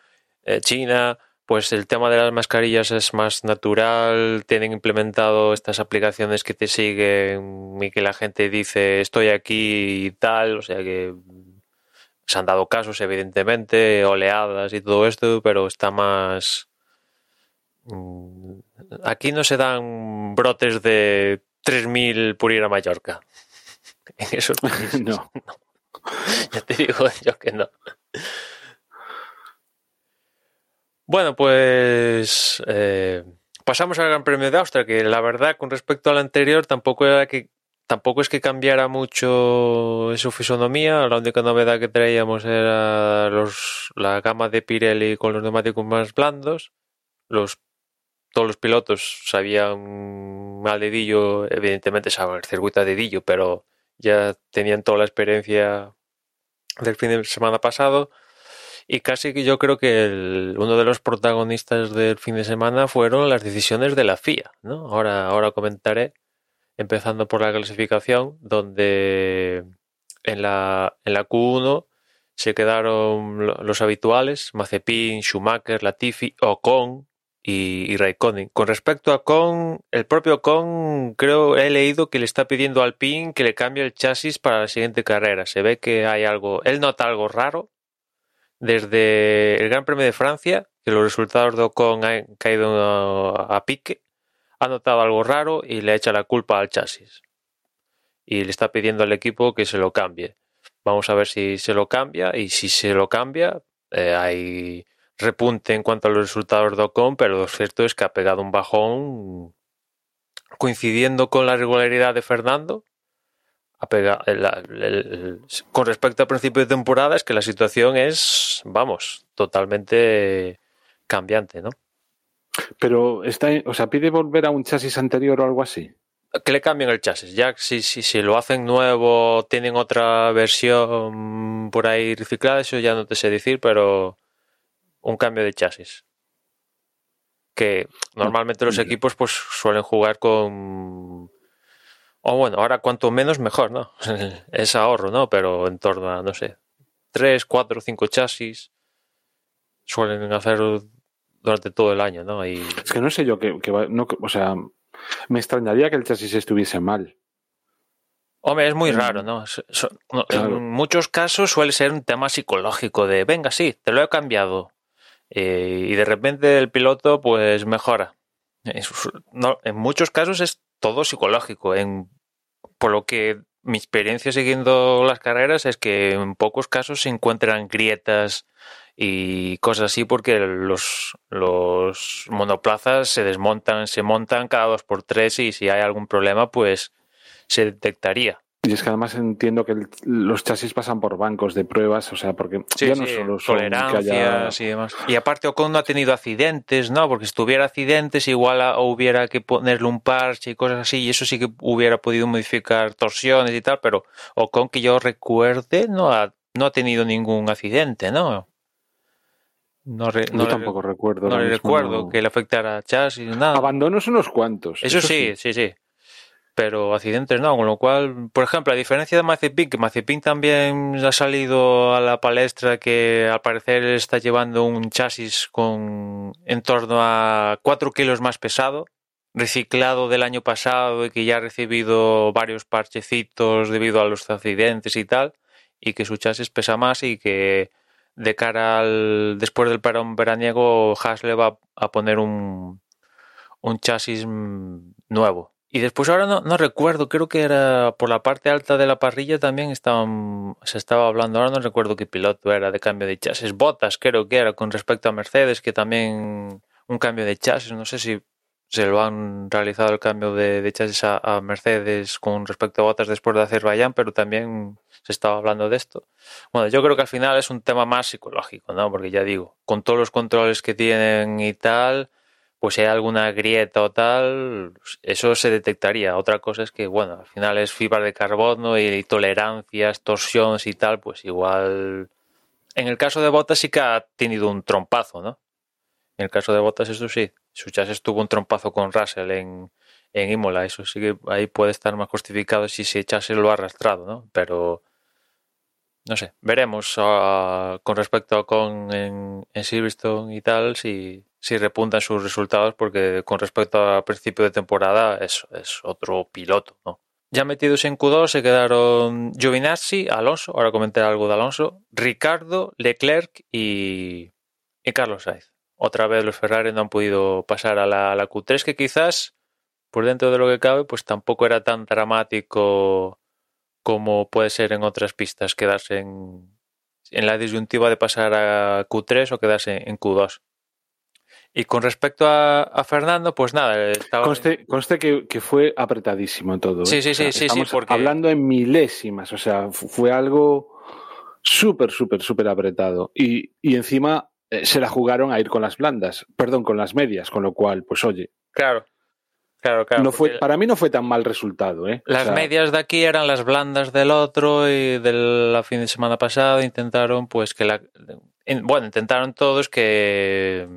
China, pues el tema de las mascarillas es más natural, tienen implementado estas aplicaciones que te siguen y que la gente dice estoy aquí y tal, o sea que se han dado casos evidentemente, oleadas y todo esto, pero está más... mm, Aquí no se dan brotes de 3.000 por ir a Mallorca. En esos países.
No.
no. Ya te digo yo que no. Bueno, pues eh, pasamos al Gran Premio de Austria, que la verdad, con respecto al anterior, tampoco era que tampoco es que cambiara mucho su fisonomía. La única novedad que traíamos era los, la gama de Pirelli con los neumáticos más blandos. Los, todos los pilotos sabían al dedillo, evidentemente saben el circuito a dedillo, pero ya tenían toda la experiencia del fin de semana pasado. Y casi que yo creo que uno de los protagonistas del fin de semana fueron las decisiones de la FIA, ¿no? Ahora, ahora comentaré, empezando por la clasificación, donde en la, en la Q1 se quedaron los habituales, Mazepin, Schumacher, Latifi, Ocon y, y Raikkonen. Con respecto a Ocon, el propio Ocon creo he leído que le está pidiendo al PIN que le cambie el chasis para la siguiente carrera. Se ve que hay algo, él nota algo raro desde el Gran Premio de Francia, que los resultados de Ocon han caído a, pique, ha notado algo raro y le echa la culpa al chasis. Y le está pidiendo al equipo que se lo cambie. Vamos a ver si se lo cambia y si se lo cambia, eh, hay repunte en cuanto a los resultados de Ocon, pero lo cierto es que ha pegado un bajón coincidiendo con la regularidad de Fernando Pegado, el, el, el, con respecto al principio de temporada es que la situación es, vamos, totalmente cambiante, ¿no?
Pero está, o sea, pide volver a un chasis anterior o algo así.
Que le cambien el chasis. Ya si, si, si lo hacen nuevo, tienen otra versión por ahí reciclada, eso ya no te sé decir, pero un cambio de chasis. Que normalmente los equipos pues suelen jugar con o bueno, ahora cuanto menos mejor, ¿no? es ahorro, ¿no? Pero en torno a, no sé, tres, cuatro, cinco chasis suelen hacer durante todo el año, ¿no? Y...
Es que no sé yo que, que va, no, o sea, me extrañaría que el chasis estuviese mal.
Hombre, es muy raro, ¿no? Claro. En muchos casos suele ser un tema psicológico de, venga, sí, te lo he cambiado. Eh, y de repente el piloto, pues, mejora. No, en muchos casos es todo psicológico. En, por lo que mi experiencia siguiendo las carreras es que en pocos casos se encuentran grietas y cosas así porque los, los monoplazas se desmontan, se montan cada dos por tres y si hay algún problema pues se detectaría.
Y es que además entiendo que el- los chasis pasan por bancos de pruebas, o sea, porque
Sí,
ya no solo son que haya...
tolerancias y demás. Y aparte Ocon no ha tenido accidentes, ¿no? Porque si tuviera accidentes igual a- hubiera que ponerle un parche y cosas así y eso sí que hubiera podido modificar torsiones y tal, pero Ocon que yo recuerde no ha, no ha tenido ningún accidente, ¿no? No, re- no
Yo
le-
tampoco recuerdo.
no le recuerdo
no.
que le afectara a chasis, nada.
Abandonos unos cuantos.
Eso sí, sí, sí. Pero accidentes no, con lo cual, por ejemplo, a diferencia de Mazepin, que Mazepin también ha salido a la palestra que al parecer está llevando un chasis con en torno a 4 kilos más pesado, reciclado del año pasado y que ya ha recibido varios parchecitos debido a los accidentes y tal, y que su chasis pesa más y que de cara al después del parón veraniego Haas le va a poner un, un chasis nuevo. Y después ahora no, no recuerdo, creo que era por la parte alta de la parrilla también estaban, se estaba hablando, ahora no recuerdo qué piloto era de cambio de chasis, Botas creo que era con respecto a Mercedes, que también un cambio de chasis, no sé si se lo han realizado el cambio de, de chasis a, a Mercedes con respecto a Botas después de Azerbaiyán, pero también se estaba hablando de esto. Bueno, yo creo que al final es un tema más psicológico, ¿no? Porque ya digo, con todos los controles que tienen y tal, pues si hay alguna grieta o tal, eso se detectaría. Otra cosa es que, bueno, al final es fibra de carbono y tolerancias, torsiones y tal, pues igual... En el caso de Bottas sí que ha tenido un trompazo, ¿no? En el caso de Bottas, eso sí, su chasis tuvo un trompazo con Russell en, en Imola, eso sí que ahí puede estar más justificado si ese chasis lo ha arrastrado, ¿no? Pero no sé, veremos uh, con respecto a con en, en Silverstone y tal si, si repuntan sus resultados porque con respecto a principio de temporada es, es otro piloto, ¿no? Ya metidos en Q2 se quedaron Giovinazzi, Alonso, ahora comentaré algo de Alonso, Ricardo, Leclerc y, y Carlos Sainz. Otra vez los Ferrari no han podido pasar a la, a la Q3 que quizás por dentro de lo que cabe pues tampoco era tan dramático como puede ser en otras pistas, quedarse en, en la disyuntiva de pasar a Q3 o quedarse en Q2. Y con respecto a, a Fernando, pues nada. Estaba...
Conste, conste que, que, fue apretadísimo todo. ¿eh?
Sí, sí,
o sea,
sí, sí, sí, porque...
Hablando en milésimas, o sea, fue algo súper, súper, súper apretado. Y, y encima eh, se la jugaron a ir con las blandas, perdón, con las medias, con lo cual, pues oye.
Claro. Claro, claro.
No fue, para mí no fue tan mal resultado. ¿eh?
Las
o sea,
medias de aquí eran las blandas del otro y de la fin de semana pasado intentaron, pues que la. Bueno, intentaron todos que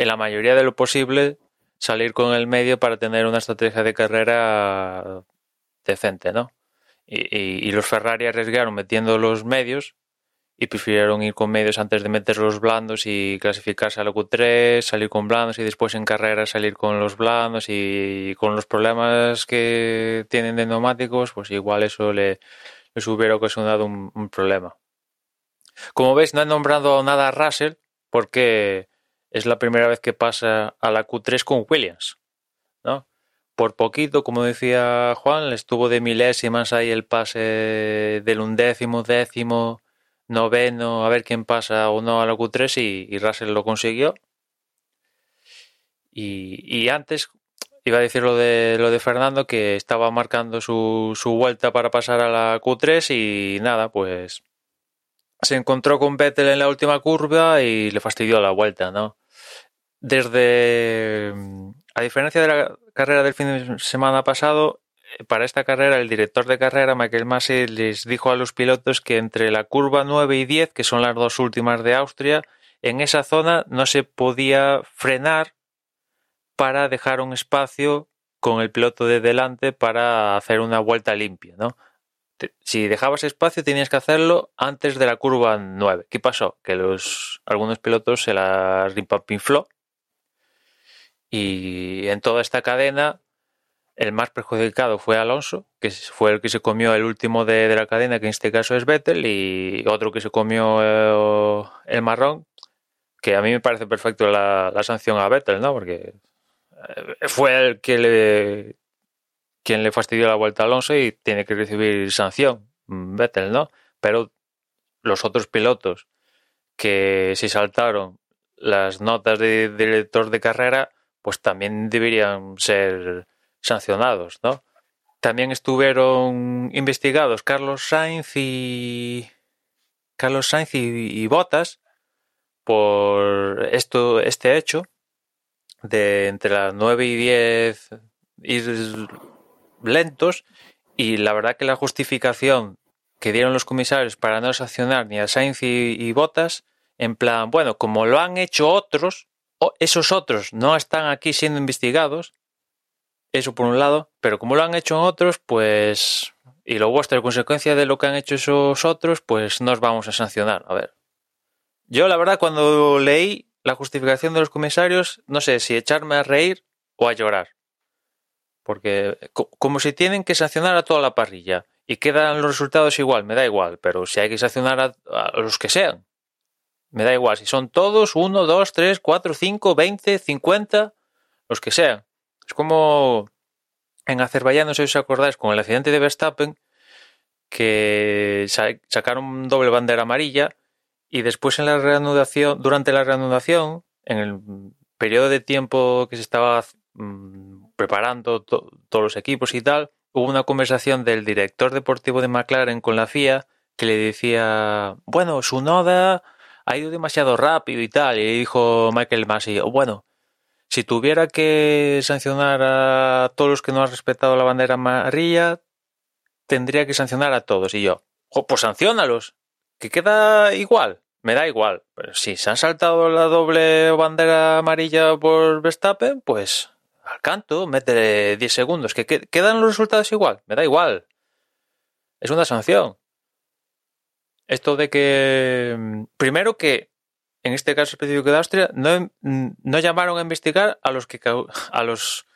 en la mayoría de lo posible salir con el medio para tener una estrategia de carrera decente, ¿no? Y, los Ferrari arriesgaron metiendo los medios y prefirieron ir con medios antes de meter los blandos y clasificarse a la Q3, salir con blandos y después en carrera salir con los blandos y con los problemas que tienen de neumáticos, pues igual eso le, les hubiera ocasionado un, un problema. Como veis, no he nombrado nada a Russell porque es la primera vez que pasa a la Q3 con Williams, ¿no? Por poquito, como decía Juan, estuvo de milésimas ahí el pase del undécimo, décimo, noveno, a ver quién pasa o no a la Q3 y, y Russell lo consiguió. Y, y, antes iba a decir lo de, lo de Fernando, que estaba marcando su, su, vuelta para pasar a la Q3 y nada, pues se encontró con Vettel en la última curva y le fastidió la vuelta, ¿no? Desde, a diferencia de la carrera del fin de semana pasado, para esta carrera, el director de carrera, Michael Masi, les dijo a los pilotos que entre la curva 9 y 10, que son las dos últimas de Austria, en esa zona no se podía frenar para dejar un espacio con el piloto de delante para hacer una vuelta limpia, ¿no? Si dejabas espacio tenías que hacerlo antes de la curva 9. ¿Qué pasó? Que los algunos pilotos se la rimpapinfló y en toda esta cadena el más perjudicado fue Alonso, que fue el que se comió el último de, de la cadena, que en este caso es Vettel, y otro que se comió eh, el marrón, que a mí me parece perfecto la, la, sanción a Vettel, ¿no? Porque fue el que le quien le fastidió la vuelta a Alonso y tiene que recibir sanción, mm, Vettel, ¿no? Pero los otros pilotos que si saltaron las notas de director de carrera, pues también deberían ser sancionados, ¿no? También estuvieron investigados Carlos Sainz y Carlos Sainz y, Botas por esto, este hecho de entre las 9 y 10 ir lentos y la verdad que la justificación que dieron los comisarios para no sancionar ni a Sainz y, Botas, en plan, bueno, como lo han hecho otros, esos otros no están aquí siendo investigados, eso por un lado, pero como lo han hecho otros, pues, y lo vuestro, consecuencia de lo que han hecho esos otros, pues no os vamos a sancionar. A ver. Yo, la verdad, cuando leí la justificación de los comisarios, no sé si echarme a reír o a llorar. Porque como si tienen que sancionar a toda la parrilla y quedan los resultados igual, me da igual, pero si hay que sancionar a, los que sean, me da igual, si son todos, uno, dos, tres, cuatro, cinco, veinte, cincuenta, los que sean. Es como en Azerbaiyán, no sé si os acordáis, con el accidente de Verstappen, que sacaron doble bandera amarilla y después en la reanudación, durante la reanudación, en el periodo de tiempo que se estaba mm, preparando todos los equipos y tal, hubo una conversación del director deportivo de McLaren con la FIA que le decía, bueno, su noda ha ido demasiado rápido y tal, y dijo Michael Massey, bueno, si tuviera que sancionar a todos los que no han respetado la bandera amarilla, tendría que sancionar a todos. Y yo, pues sancionalos, que queda igual. Me da igual. Pero si se han saltado la doble bandera amarilla por Verstappen, pues al canto, mete 10 segundos. Que quedan los resultados igual. Me da igual. Es una sanción. Esto de que. Mm, primero que en este caso específico de Austria, no, no llamaron a investigar a los que a los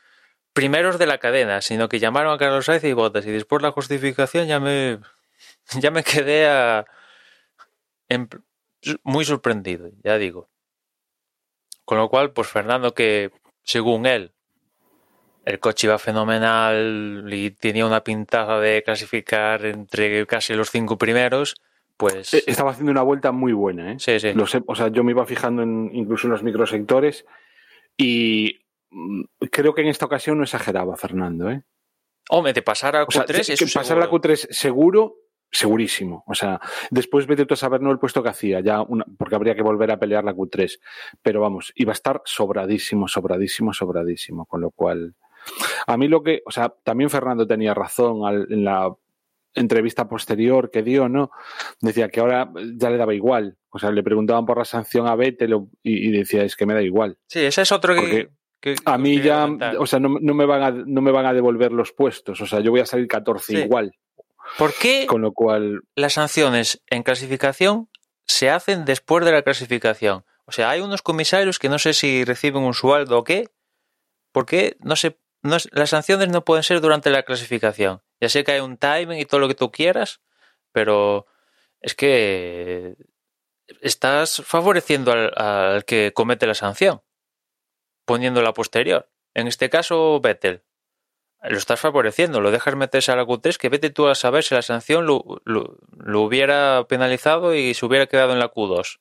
primeros de la cadena, sino que llamaron a Carlos Sainz y Botas y después la justificación ya me ya me quedé muy sorprendido, ya digo. Con lo cual, pues Fernando que según él el coche iba fenomenal y tenía una pintada de clasificar entre casi los cinco primeros, pues...
Eh, estaba haciendo una vuelta muy buena, ¿eh?
Sí, sí.
O sea, yo me iba fijando en, incluso en los microsectores y mm, creo que en esta ocasión no exageraba Fernando, ¿eh?
Hombre, de pasar a Q3
o pasar a Q3 seguro, segurísimo. O sea, después vete tú a saber no el puesto que hacía, ya una, porque habría que volver a pelear la Q3. Pero vamos, iba a estar sobradísimo, sobradísimo, sobradísimo. Con lo cual, a mí lo que, o sea, también Fernando tenía razón al, en la entrevista posterior que dio, ¿no? Decía que ahora ya le daba igual. O sea, le preguntaban por la sanción a Vettel y, decía, es que me da igual.
Sí, ese es otro que,
a mí ya, o sea, no, me van a, no me van a devolver los puestos. O sea, yo voy a salir 14 igual.
¿Por qué
Con lo cual...
las sanciones en clasificación se hacen después de la clasificación? O sea, hay unos comisarios que no sé si reciben un sueldo o qué. ¿Por qué no se, no, las sanciones no pueden ser durante la clasificación? Ya sé que hay un timing y todo lo que tú quieras, pero es que estás favoreciendo al, que comete la sanción, poniéndola posterior. En este caso, Vettel. Lo estás favoreciendo, lo dejas meterse a la Q3, que vete tú a saber si la sanción lo, lo hubiera penalizado y se hubiera quedado en la Q2.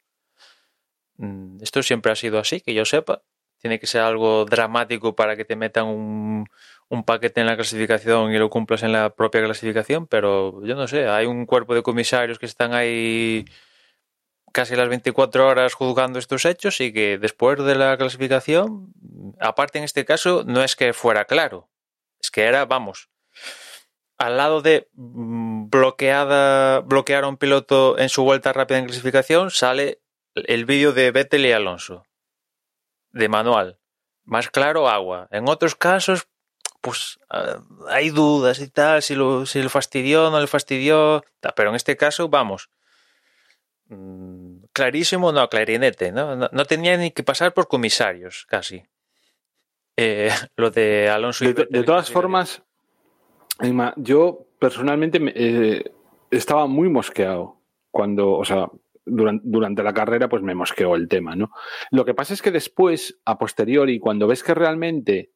Mm, esto siempre ha sido así, que yo sepa. Tiene que ser algo dramático para que te metan un, un paquete en la clasificación y lo cumplas en la propia clasificación, pero yo no sé, hay un cuerpo de comisarios que están ahí casi las 24 horas juzgando estos hechos y que después de la clasificación, aparte en este caso, no es que fuera claro, es que era, vamos, al lado de mm, bloqueada, bloquear a un piloto en su vuelta rápida en clasificación, sale el vídeo de Vettel y Alonso, de manual. Más claro, agua. En otros casos, pues ah, hay dudas y tal, si lo, si lo fastidió, no le fastidió, pero en este caso, vamos, mm, clarísimo, no, clarinete, ¿no? No, tenía ni que pasar por comisarios, casi. Eh, lo de Alonso
y De, todas formas, yo personalmente eh, estaba muy mosqueado cuando, o sea, durante, durante, la carrera, pues me mosqueó el tema, ¿no? Lo que pasa es que después, a posteriori, cuando ves que realmente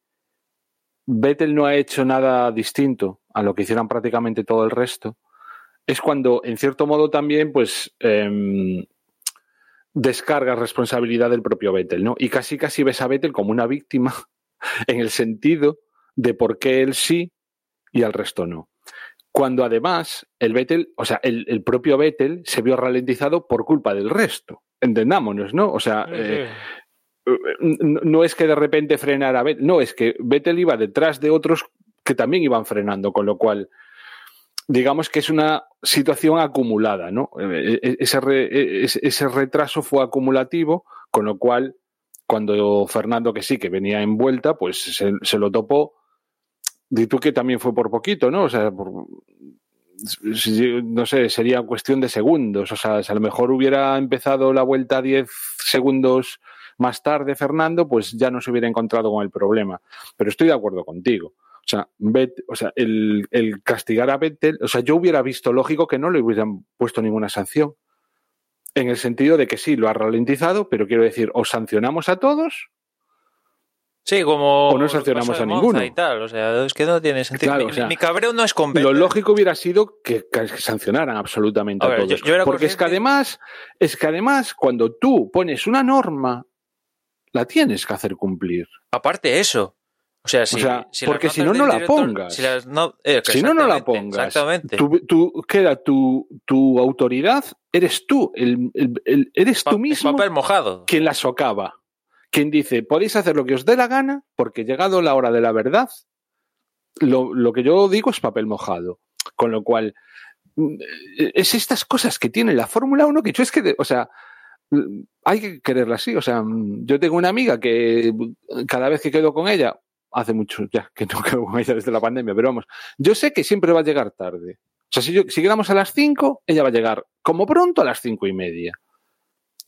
Vettel no ha hecho nada distinto a lo que hicieran prácticamente todo el resto, es cuando, en cierto modo, también, pues, eh, descarga responsabilidad del propio Vettel, ¿no? Y casi casi ves a Vettel como una víctima en el sentido de por qué él sí y al resto no. Cuando además el Vettel, o sea, el, el propio Vettel se vio ralentizado por culpa del resto. Entendámonos, ¿no? O sea, eh, no es que de repente frenara Vettel, no, es que Vettel iba detrás de otros que también iban frenando, con lo cual, digamos que es una situación acumulada, ¿no? Ese, re, ese retraso fue acumulativo, con lo cual, cuando Fernando, que sí, que venía en vuelta, pues se, lo topó. Y que también fue por poquito, ¿no? O sea, no sé, sería cuestión de segundos. O sea, si a lo mejor hubiera empezado la vuelta 10 segundos más tarde Fernando, pues ya no se hubiera encontrado con el problema. Pero estoy de acuerdo contigo. O sea, Bet, o sea el, el, castigar a Vettel, o sea, yo hubiera visto lógico que no le hubieran puesto ninguna sanción. En el sentido de que sí, lo ha ralentizado, pero quiero decir, o sancionamos a todos.
Sí, como.
O no sancionamos a ninguno.
Y tal. O sea, es que no tiene sentido.
Claro,
mi,
o sea,
mi, cabreo no es con Vettel.
Lo lógico hubiera sido que, que sancionaran absolutamente a,
A ver,
todos.
yo- yo era
Porque es que además, es que además, cuando tú pones una norma, la tienes que hacer cumplir.
Aparte eso. O sea, si,
O sea,
si las
porque si
notas
no, no la pongas.
Si, no- eh,
Si no, no la pongas.
Exactamente.
Tú, tú- queda tu, tu autoridad, eres tú, el, el- el- eres
Pa-
tú mismo
papel mojado.
quien la socava. Quien dice, podéis hacer lo que os dé la gana, porque llegado la hora de la verdad, lo, lo que yo digo es papel mojado. Con lo cual, mm, es estas cosas que tiene la Fórmula 1 que yo es que, o sea, hay que quererla así. O sea, yo tengo una amiga que cada vez que quedo con ella, hace mucho ya que no quedo con ella desde la pandemia, pero vamos, yo sé que siempre va a llegar tarde. O sea, si, yo, si quedamos a las 5, ella va a llegar como pronto a las cinco y media.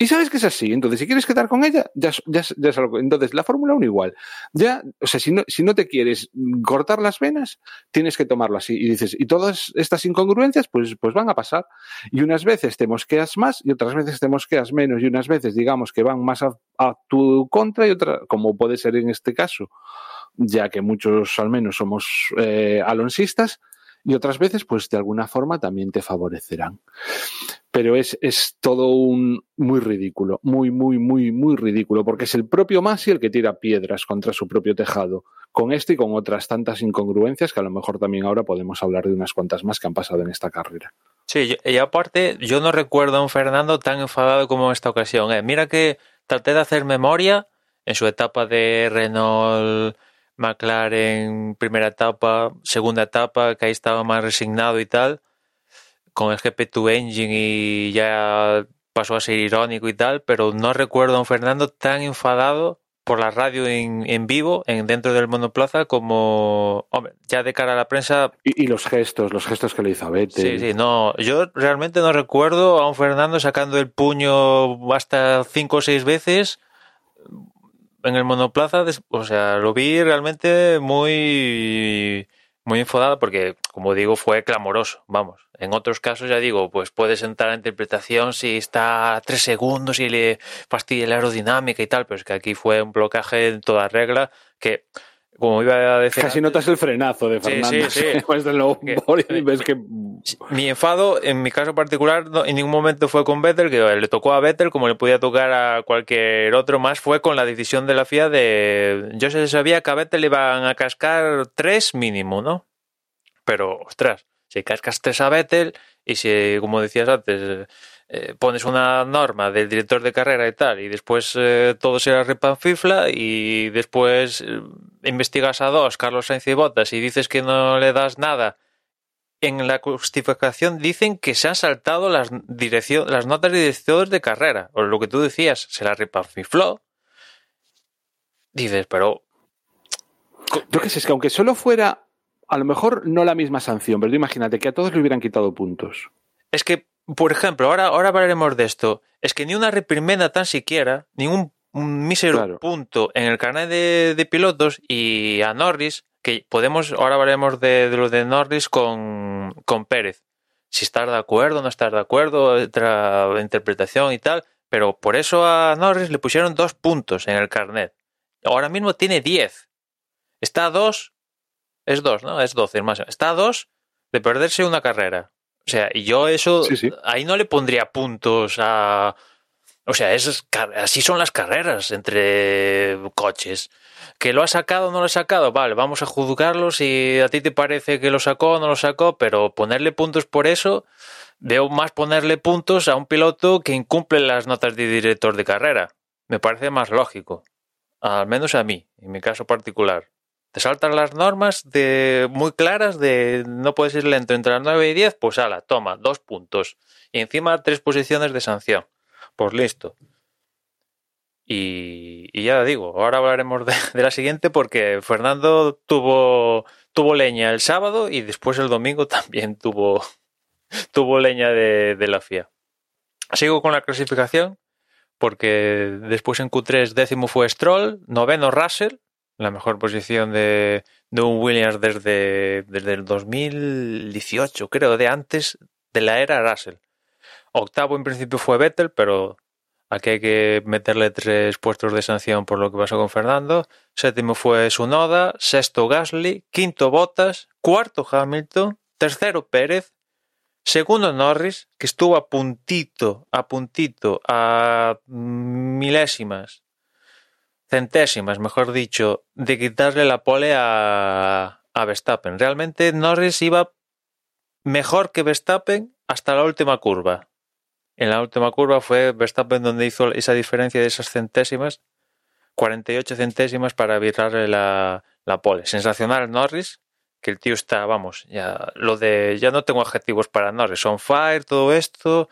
Y sabes que es así. Entonces, si quieres quedar con ella, ya, ya, ya es algo. Entonces, la Fórmula 1 igual. Ya, o sea, si no, si no te quieres cortar las venas, tienes que tomarlo así. Y dices, y todas estas incongruencias, pues, pues van a pasar. Y unas veces te mosqueas más y otras veces te mosqueas menos. Y unas veces, digamos, que van más a, tu contra y otra, como puede ser en este caso, ya que muchos al menos somos eh, alonsistas, y otras veces, pues de alguna forma también te favorecerán. Pero es, es todo un muy ridículo, muy, muy, muy, muy ridículo, porque es el propio Masi el que tira piedras contra su propio tejado, con este y con otras tantas incongruencias que a lo mejor también ahora podemos hablar de unas cuantas más que han pasado en esta carrera.
Sí, y aparte, yo no recuerdo a un Fernando tan enfadado como en esta ocasión. ¿eh? Mira que traté de hacer memoria en su etapa de Renault, McLaren, primera etapa, segunda etapa, que ahí estaba más resignado y tal, con el GP2 Engine y ya pasó a ser irónico y tal, pero no recuerdo a un Fernando tan enfadado por la radio en, en vivo, en dentro del monoplaza, como, hombre, ya de cara a la prensa,
Y, y los gestos, los gestos que le hizo a Vettel.
Sí, sí, no. Yo realmente no recuerdo a un Fernando sacando el puño hasta cinco o seis veces en el monoplaza. O sea, lo vi realmente muy, muy enfadado porque, como digo, fue clamoroso. Vamos. En otros casos, ya digo, pues puedes entrar a interpretación si está a tres segundos y le fastidia la aerodinámica y tal, pero es que aquí fue un blocaje en toda regla que, como iba a decir.
Casi notas el frenazo de Fernando.
sí, sí. Que-
y ves que
Mi enfado, en mi caso particular, no- en ningún momento fue con Vettel, que le tocó a Vettel como le podía tocar a cualquier otro más, fue con la decisión de la FIA de... Yo se sabía que a Vettel le iban a cascar tres mínimo, ¿no? Pero, ostras, si cascas tres a Vettel y si, como decías antes, eh, pones una norma del director de carrera y tal, y después eh, todo se la repanfifla y después eh, investigas a dos, Carlos Sainz y Bottas, y dices que no le das nada en la justificación dicen que se han saltado las, dirección, las notas de directores de carrera. O lo que tú decías, se la repanfifló. Dices, pero
Yo qué sé, es que aunque solo fuera, a lo mejor no la misma sanción, pero tú imagínate que a todos le hubieran quitado puntos.
es que, por ejemplo, ahora, ahora hablaremos de esto. Es que ni una reprimenda tan siquiera, ni un, mísero
Claro.
punto en el carnet de, de pilotos y a Norris, que podemos, ahora hablaremos de, de lo de Norris con, con Pérez. Si estás de acuerdo, no estás de acuerdo, otra interpretación y tal. Pero por eso a Norris le pusieron dos puntos en el carnet. Ahora mismo tiene 10. Está a dos es dos, ¿no? Es 12 más. Está a dos de perderse una carrera. O sea, y yo eso,
Sí, sí.
ahí no le pondría puntos a... O sea, es, así son las carreras entre coches. Que lo ha sacado o no lo ha sacado, vale, vamos a juzgarlo si a ti te parece que lo sacó o no lo sacó, pero ponerle puntos por eso, veo más ponerle puntos a un piloto que incumple las notas de director de carrera. Me parece más lógico, al menos a mí, en mi caso particular. Te saltan las normas de muy claras de no puedes ir lento entre las 9 y 10, pues ala, toma, dos puntos. Y encima tres posiciones de sanción. Pues listo. Y, ya digo, ahora hablaremos de, de, la siguiente porque Fernando tuvo, tuvo leña el sábado y después el domingo también tuvo, tuvo leña de, de la FIA. Sigo con la clasificación porque después en Q3 décimo fue Stroll, noveno Russell, la mejor posición de, de un Williams desde, desde el 2018, creo, de antes de la era Russell. Octavo en principio fue Vettel, pero aquí hay que meterle tres puestos de sanción por lo que pasó con Fernando. Séptimo fue Sunoda, sexto Gasly, quinto Bottas, cuarto Hamilton, tercero Pérez, segundo Norris, que estuvo a puntito, a puntito, a milésimas, centésimas, mejor dicho, de quitarle la pole a, a Verstappen. Realmente Norris iba mejor que Verstappen hasta la última curva. En la última curva fue Verstappen donde hizo esa diferencia de esas centésimas, 48 centésimas para evitarle la, la pole. Sensacional Norris, que el tío está, vamos, ya lo de ya no tengo adjetivos para Norris, on fire, todo esto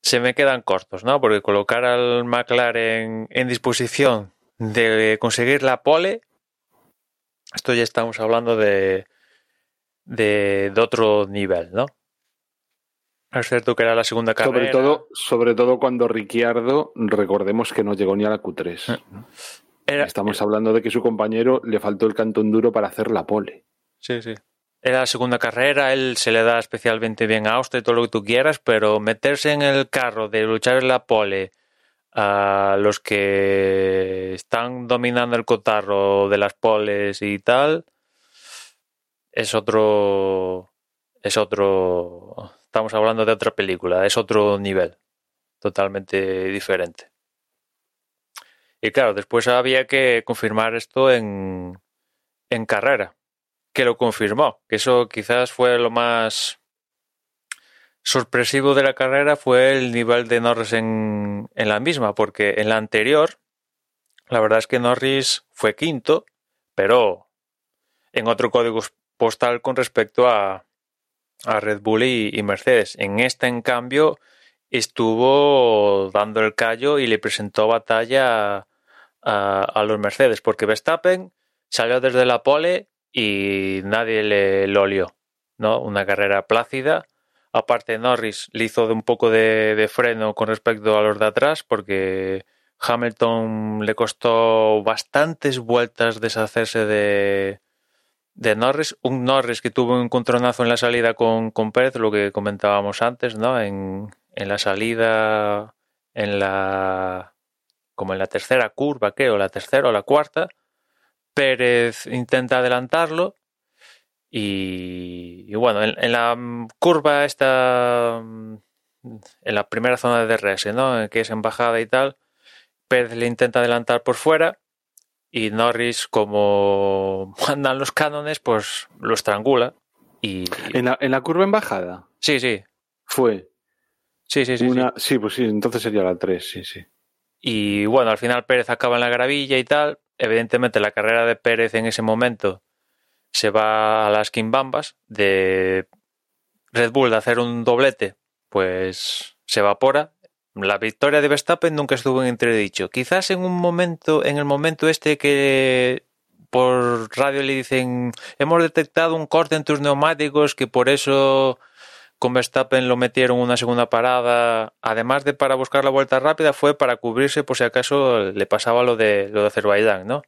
se me quedan cortos, ¿no? Porque colocar al McLaren en disposición de conseguir la pole, esto ya estamos hablando de, de, de otro nivel, ¿no? Es cierto que era la segunda carrera.
Sobre todo, sobre todo cuando Ricciardo, recordemos que no llegó ni a la Q3. Era, Estamos hablando de que su compañero le faltó el cantón duro para hacer la pole.
Sí, sí. Era la segunda carrera, él se le da especialmente bien a Austria y todo lo que tú quieras, pero meterse en el carro de luchar en la pole a los que están dominando el cotarro de las poles y tal, es otro. Es otro. Estamos hablando de otra película, es otro nivel, totalmente diferente. Y claro, después había que confirmar esto en, en carrera, que lo confirmó, que eso quizás fue lo más sorpresivo de la carrera fue el nivel de Norris en, en la misma, porque en la anterior, la verdad es que Norris fue quinto, pero en otro código postal con respecto a, a Red Bull y, Mercedes. En esta, en cambio, estuvo dando el callo y le presentó batalla a, a, los Mercedes, porque Verstappen salió desde la pole y nadie le lo olió, ¿no? Una carrera plácida. Aparte, Norris le hizo de un poco de, freno con respecto a los de atrás, porque Hamilton le costó bastantes vueltas deshacerse de, de Norris, un Norris que tuvo un encontronazo en la salida con, con Pérez, lo que comentábamos antes, ¿no? En, en, la salida, en la como en la tercera curva, creo, la tercera o la cuarta, Pérez intenta adelantarlo y, y bueno, en, en, la curva esta, en la primera zona de DRS, ¿no? Que es en bajada y tal, Pérez le intenta adelantar por fuera y Norris, como mandan los cánones, pues lo estrangula. Y,
¿En, la, ¿En la curva en bajada?
Sí, sí.
Fue.
Sí, sí, sí.
Una... sí. sí, pues sí, entonces sería la 3, sí, sí.
Y bueno, al final Pérez acaba en la gravilla y tal. Evidentemente la carrera de Pérez en ese momento se va a las quimbambas de Red Bull de hacer un doblete, pues se evapora la victoria de Verstappen nunca estuvo en entredicho. Quizás en un momento, en el momento este que por radio le dicen hemos detectado un corte en tus neumáticos que por eso con Verstappen lo metieron una segunda parada, además de para buscar la vuelta rápida, fue para cubrirse por si acaso le pasaba lo de lo de Azerbaiyán, ¿no?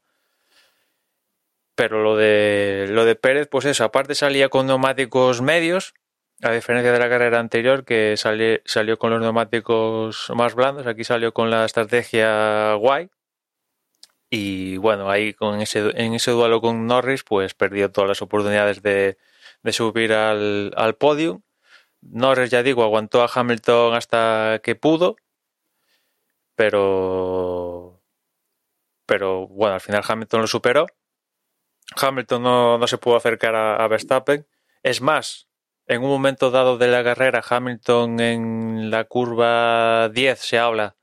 Pero lo de lo de Pérez, pues eso, aparte salía con neumáticos medios, a diferencia de la carrera anterior, que salió, salió con los neumáticos más blandos, aquí salió con la estrategia guay. Y bueno, ahí con ese, en ese duelo con Norris, pues perdió todas las oportunidades de, de subir al, al podio. Norris, ya digo, aguantó a Hamilton hasta que pudo, pero, pero bueno, al final Hamilton lo superó. Hamilton no, no se pudo acercar a, a Verstappen. Es más, en un momento dado de la carrera, Hamilton en la curva 10 se habla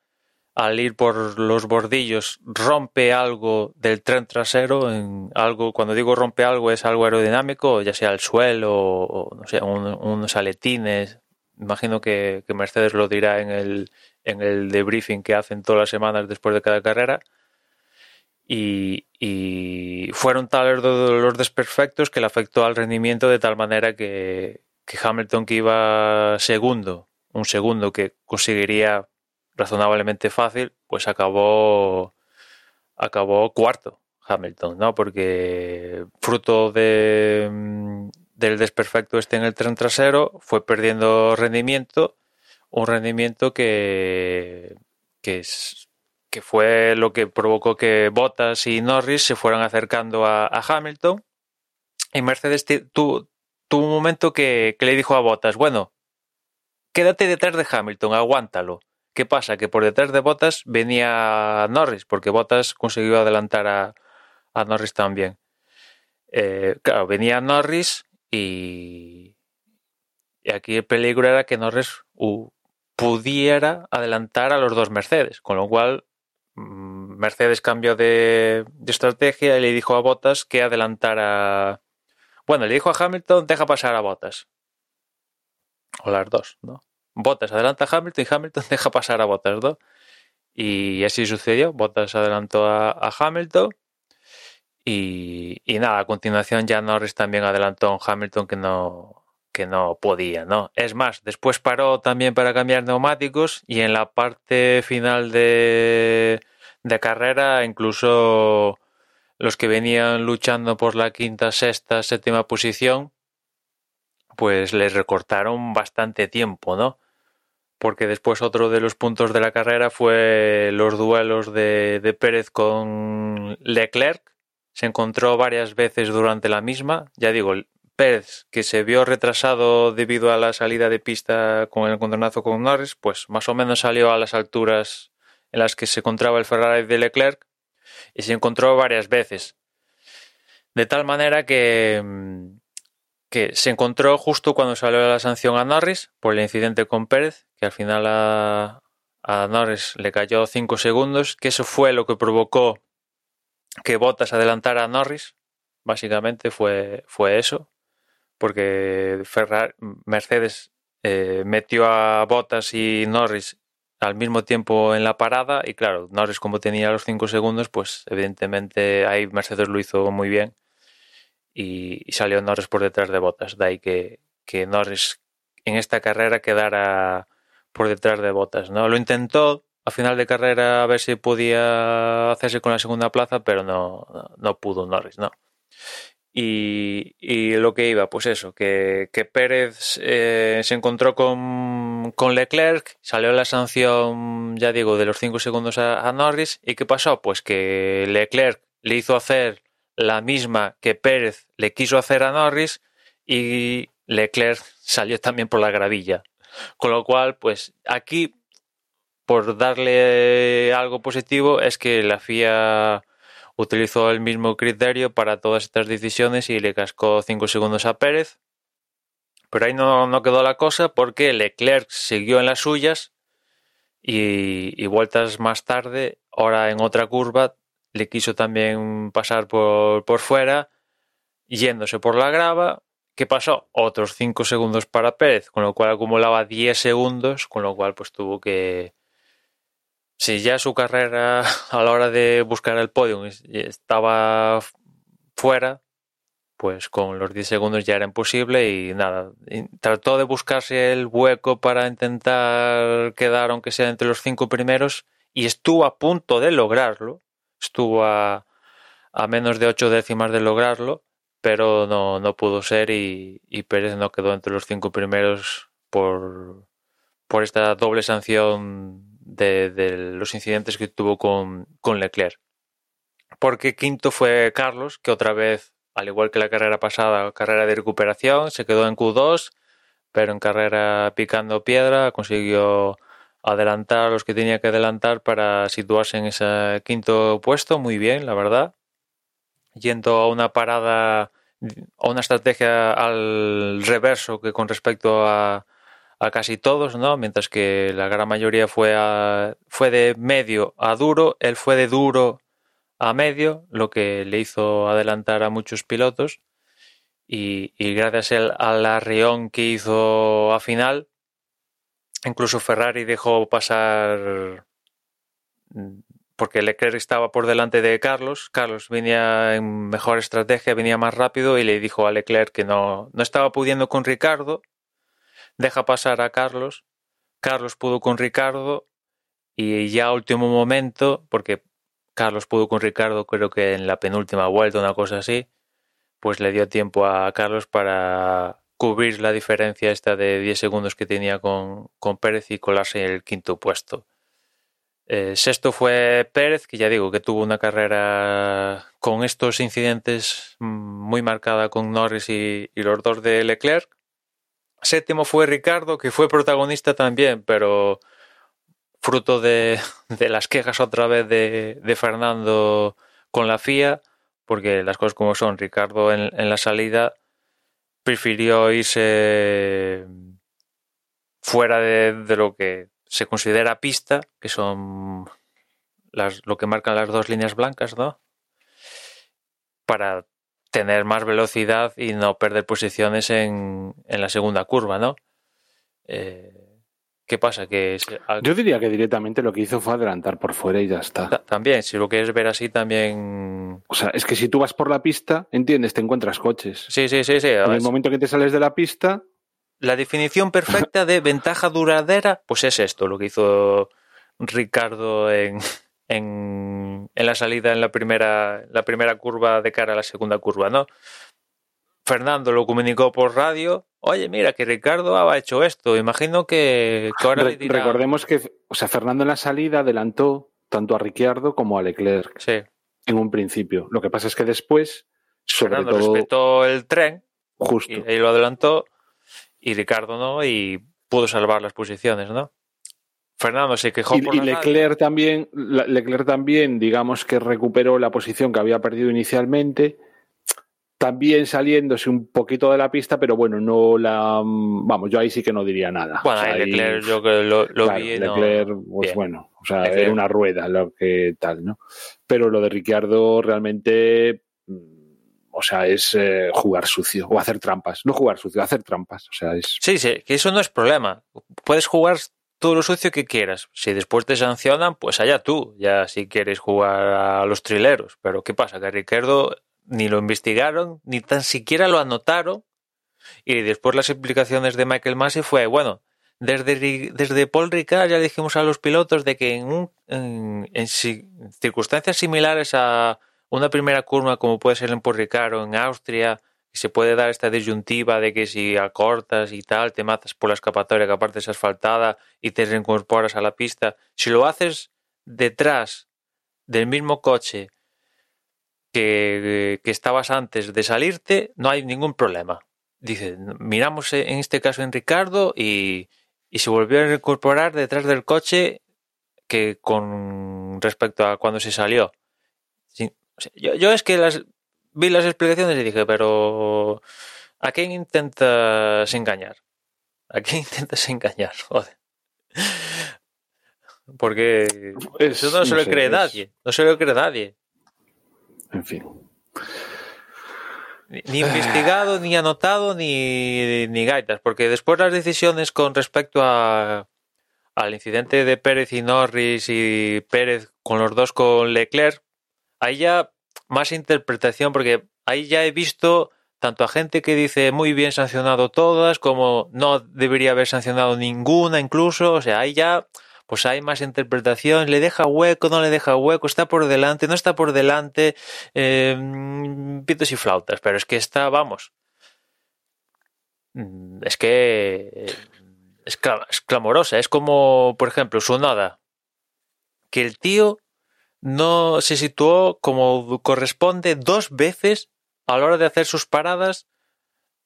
al ir por los bordillos rompe algo del tren trasero en algo cuando digo rompe algo es algo aerodinámico ya sea el suelo o no sé un, unos aletines imagino que, que, Mercedes lo dirá en el en el debriefing que hacen todas las semanas después de cada carrera y, fueron tales los desperfectos que le afectó al rendimiento de tal manera que, que Hamilton que iba segundo un segundo que conseguiría razonablemente fácil, pues acabó, acabó cuarto Hamilton, ¿no? Porque fruto de, del desperfecto este en el tren trasero fue perdiendo rendimiento, un rendimiento que, que, es, que fue lo que provocó que Bottas y Norris se fueran acercando a, Hamilton y Mercedes tuvo, tuvo un momento que, que le dijo a Bottas, bueno, quédate detrás de Hamilton, aguántalo. ¿Qué pasa? Que por detrás de Bottas venía Norris, porque Bottas consiguió adelantar a, a Norris también. Eh, claro, venía Norris y, y, aquí el peligro era que Norris uh, pudiera adelantar a los dos Mercedes, con lo cual Mercedes cambió de, estrategia y le dijo a Bottas que adelantara. Bueno, le dijo a Hamilton, deja pasar a Bottas. O las dos, ¿no? Bottas adelanta a Hamilton y Hamilton deja pasar a Bottas, ¿no? Y así sucedió. Bottas adelantó a, Hamilton. Y, y, nada, a continuación ya Norris también adelantó a un Hamilton que no, que no podía, ¿no? Es más, después paró también para cambiar neumáticos y en la parte final de, de carrera incluso los que venían luchando por la quinta, sexta, séptima posición, pues les recortaron bastante tiempo, ¿no? porque después otro de los puntos de la carrera fue los duelos de, de, Pérez con Leclerc. Se encontró varias veces durante la misma. Ya digo, Pérez, que se vio retrasado debido a la salida de pista con el encontronazo con Norris, pues más o menos salió a las alturas en las que se encontraba el Ferrari de Leclerc y se encontró varias veces. De tal manera que mm, que se encontró justo cuando salió la sanción a Norris por el incidente con Pérez, que al final a, a Norris le cayó 5 segundos, que eso fue lo que provocó que Bottas adelantara a Norris, básicamente fue, fue eso, porque Ferrari, Mercedes eh, metió a Bottas y Norris al mismo tiempo en la parada y claro, Norris como tenía los 5 segundos, pues evidentemente ahí Mercedes lo hizo muy bien y, salió Norris por detrás de Botas. De ahí que, que, Norris en esta carrera quedara por detrás de Botas. ¿no? Lo intentó a final de carrera a ver si podía hacerse con la segunda plaza, pero no, no pudo Norris, ¿no? Y, lo que iba, pues eso, que, que Pérez eh, se encontró con, con, Leclerc, salió la sanción, ya digo, de los 5 segundos a Norris. ¿Y qué pasó? Pues que Leclerc le hizo hacer la misma que Pérez le quiso hacer a Norris y Leclerc salió también por la gravilla. Con lo cual, pues aquí, por darle algo positivo, es que la FIA utilizó el mismo criterio para todas estas decisiones y le cascó 5 segundos a Pérez. Pero ahí no, quedó la cosa porque Leclerc siguió en las suyas y, y vueltas más tarde, ahora en otra curva, le quiso también pasar por, por fuera, yéndose por la grava. ¿Qué pasó? Otros 5 segundos para Pérez, con lo cual acumulaba 10 segundos, con lo cual pues tuvo que... Si ya su carrera a la hora de buscar el podio estaba fuera, pues con los 10 segundos ya era imposible y nada, trató de buscarse el hueco para intentar quedar aunque sea entre los cinco primeros y estuvo a punto de lograrlo, estuvo a, a menos de ocho décimas de lograrlo, pero no, no pudo ser y, y, Pérez no quedó entre los cinco primeros por, por esta doble sanción de, los incidentes que tuvo con, con Leclerc. porque quinto fue Carlos, que otra vez, al igual que la carrera pasada, carrera de recuperación, se quedó en Q2, pero en carrera picando piedra consiguió adelantar a los que tenía que adelantar para situarse en ese quinto puesto, muy bien, la verdad. Yendo a una parada, a una estrategia al reverso que con respecto a, a casi todos, ¿no? Mientras que la gran mayoría fue, a, fue de medio a duro, él fue de duro a medio, lo que le hizo adelantar a muchos pilotos. Y, gracias al, al arrión que hizo a final, incluso Ferrari dejó pasar porque Leclerc estaba por delante de Carlos. Carlos venía en mejor estrategia, venía más rápido y le dijo a Leclerc que no, no estaba pudiendo con Ricardo. Deja pasar a Carlos. Carlos pudo con Ricardo y ya a último momento, porque Carlos pudo con Ricardo creo que en la penúltima vuelta, una cosa así, pues le dio tiempo a Carlos para cubrir la diferencia esta de 10 segundos que tenía con, con Pérez y colarse en el quinto puesto. Eh, sexto fue Pérez, que ya digo que tuvo una carrera con estos incidentes muy marcada con Norris y, y, los dos de Leclerc. Séptimo fue Ricardo, que fue protagonista también, pero fruto de, las quejas otra vez de, Fernando con la FIA, porque las cosas como son, Ricardo en, la salida prefirió irse fuera de, de lo que se considera pista, que son las, lo que marcan las dos líneas blancas, ¿no? Para tener más velocidad y no perder posiciones en, en la segunda curva, ¿no? Eh, ¿Qué pasa? Que
Yo diría que directamente lo que hizo fue adelantar por fuera y ya está.
También, si lo quieres ver así, también.
O sea, es que si tú vas por la pista, entiendes, te encuentras coches.
Sí, sí, sí, sí.
En el momento que te sales de la pista,
la definición perfecta de ventaja duradera, pues es esto, lo que hizo Ricardo en, en, en, la salida en la primera, la primera curva de cara a la segunda curva, ¿no? Fernando lo comunicó por radio. Oye, mira, que Ricardo ha hecho esto. Imagino que, que ahora
Re dirá... Recordemos que, o sea, Fernando en la salida adelantó tanto a Ricciardo como a Leclerc.
Sí.
En un principio. Lo que pasa es que después, sobre
Fernando
todo.
respetó el tren.
Justo.
Y, y lo adelantó y Ricardo no, y pudo salvar las posiciones, ¿no? Fernando se quejó
y,
por
y Leclerc también, Leclerc también, digamos que recuperó la posición que había perdido inicialmente, también saliéndose un poquito de la pista, pero bueno, no la, vamos, yo ahí sí que no diría nada.
Bueno,
o sea,
ahí, Leclerc yo que lo, lo
claro,
vi,
Leclerc,
no...
pues
Bien.
bueno, o sea,
Leclerc.
era una rueda lo que tal, ¿no? Pero lo de Ricciardo realmente o sea, es eh, jugar sucio o hacer trampas. No jugar sucio, hacer trampas. O sea, es.
Sí, sí, que eso no es problema. Puedes jugar todo lo sucio que quieras. Si después te sancionan, pues allá tú, ya si quieres jugar a los trileros. Pero ¿qué pasa? Que Ricardo ni lo investigaron, ni tan siquiera lo anotaron. Y después las explicaciones de Michael Massey fue, bueno, desde, desde Paul Ricard ya dijimos a los pilotos de que en, un, en, en circunstancias similares a una primera curva como puede ser en Porricar o en Austria, se puede dar esta disyuntiva de que si acortas y tal, te matas por la escapatoria que aparte es asfaltada y te reincorporas a la pista. Si lo haces detrás del mismo coche que, que estabas antes de salirte, no hay ningún problema. Dice, miramos en este caso en Ricardo y, y se volvió a reincorporar detrás del coche que con respecto a cuando se salió. Yo, yo, es que las, vi las explicaciones y dije, pero ¿a quién intentas engañar? ¿A quién intentas engañar? Joder. Porque es, eso no se lo cree es... nadie. No se lo cree nadie.
En fin.
Ni, ni investigado, ni anotado, ni, ni gaitas. Porque después las decisiones con respecto a, al incidente de Pérez y Norris y Pérez con los dos con Leclerc, ahí ya más interpretación, porque ahí ya he visto tanto a gente que dice muy bien sancionado todas, como no debería haber sancionado ninguna incluso, o sea, ahí ya pues hay más interpretación, le deja hueco, no le deja hueco, está por delante, no está por delante, eh, pitos y flautas, pero es que está, vamos, es que es, es clamorosa, es como, por ejemplo, Sonoda, que el tío no se situó como corresponde dos veces a la hora de hacer sus paradas.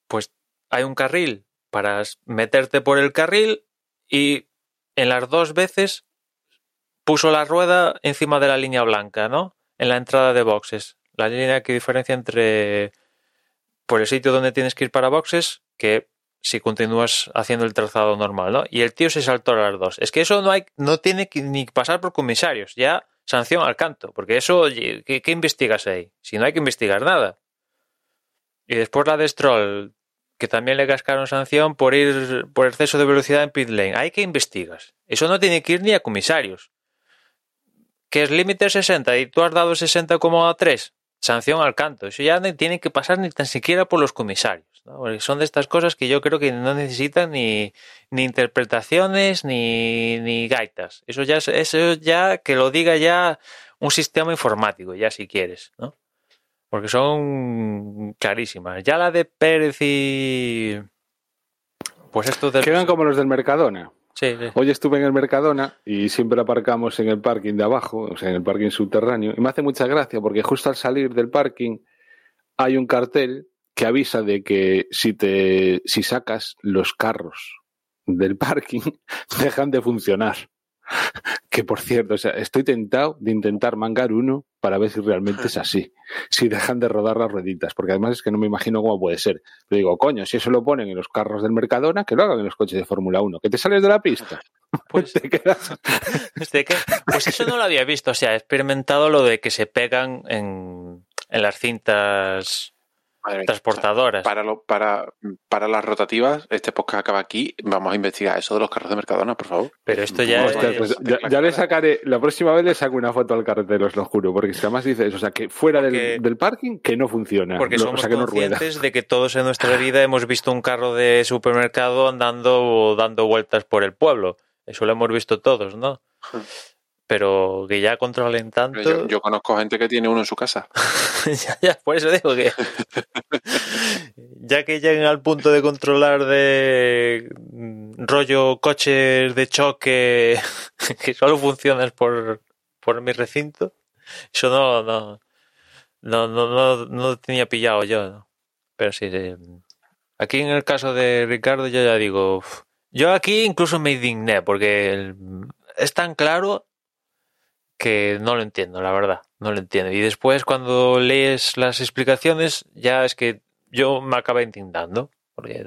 Pues hay un carril para meterte por el carril y en las dos veces puso la rueda encima de la línea blanca, ¿no? En la entrada de boxes. La línea que diferencia entre por el sitio donde tienes que ir para boxes que si continúas haciendo el trazado normal, ¿no? Y el tío se saltó a las dos. Es que eso no hay, no tiene que ni pasar por comisarios, ya sanción al canto, porque eso, ¿qué, investigas ahí? Si no hay que investigar nada. Y después la de Stroll, que también le cascaron sanción por ir por exceso de velocidad en pit lane. Hay que investigas. Eso no tiene que ir ni a comisarios. Que es límite 60 y tú has dado 60,3, sanción al canto. Eso ya no tiene que pasar ni tan siquiera por los comisarios. ¿No? Porque son de estas cosas que yo creo que no necesitan ni, ni interpretaciones ni, ni gaitas. Eso ya, eso ya que lo diga ya un sistema informático, ya si quieres, ¿no? Porque son clarísimas. Ya la de Pérez y. Pues esto del.
Quedan como los del Mercadona.
Sí, sí.
Hoy estuve en el Mercadona y siempre aparcamos en el parking de abajo, o sea, en el parking subterráneo. Y me hace mucha gracia porque justo al salir del parking hay un cartel que avisa de que si te si sacas los carros del parking dejan de funcionar. Que por cierto, o sea, estoy tentado de intentar mangar uno para ver si realmente es así. Si dejan de rodar las rueditas, porque además es que no me imagino cómo puede ser. Pero digo, coño, si eso lo ponen en los carros del Mercadona, que lo hagan en los coches de Fórmula 1. Que te sales de la pista.
Pues,
te
pues eso no lo había visto. O sea, he experimentado lo de que se pegan en, en las cintas. Transportadoras.
Para, lo, para, para las rotativas, este podcast acaba aquí. Vamos a investigar eso de los carros de Mercadona, por favor.
Pero esto ya
Hostia,
es-
pues ya, ya le sacaré, la próxima vez le saco una foto al cartel, os lo juro, porque si además dices, o sea, que fuera
Porque-
del, del parking, que no funciona.
Porque
lo-
somos
o sea, que no rueda.
conscientes de que todos en nuestra vida hemos visto un carro de supermercado andando o dando vueltas por el pueblo. Eso lo hemos visto todos, ¿no? Pero que ya controlen tanto.
Yo, yo conozco gente que tiene uno en su casa.
ya, ya, por eso digo que. ya que lleguen al punto de controlar de mm, rollo coches de choque que solo funcionan por, por mi recinto, eso no, no, no, no, no, no tenía pillado yo. ¿no? Pero sí, sí. Aquí en el caso de Ricardo, yo ya digo. uf, Yo aquí incluso me indigné porque el- es tan claro que no lo entiendo, la verdad, no lo entiendo. Y después cuando lees las explicaciones, ya es que yo me acabé indignando, porque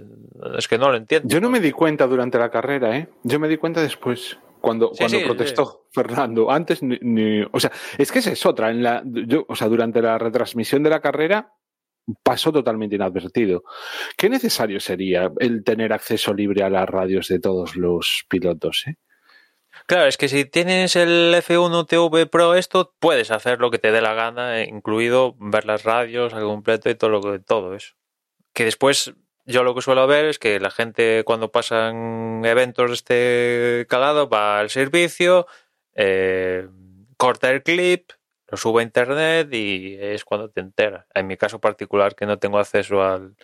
es que no lo entiendo.
Yo no me di cuenta durante la carrera, ¿eh? Yo me di cuenta después, cuando,
Sí,
cuando
sí,
protestó Fernando. Antes ni, ni- O sea, es que esa es otra. En la, yo, o sea, durante la retransmisión de la carrera pasó totalmente inadvertido. ¿Qué necesario sería el tener acceso libre a las radios de todos los pilotos, eh?
Claro, es que si tienes el F1 TV Pro esto, puedes hacer lo que te dé la gana, incluido ver las radios al completo y todo lo que todo eso. Que después yo lo que suelo ver es que la gente cuando pasan eventos de este calado va al servicio, eh, corta el clip, lo sube a internet y es cuando te enteras. En mi caso particular que no tengo acceso al,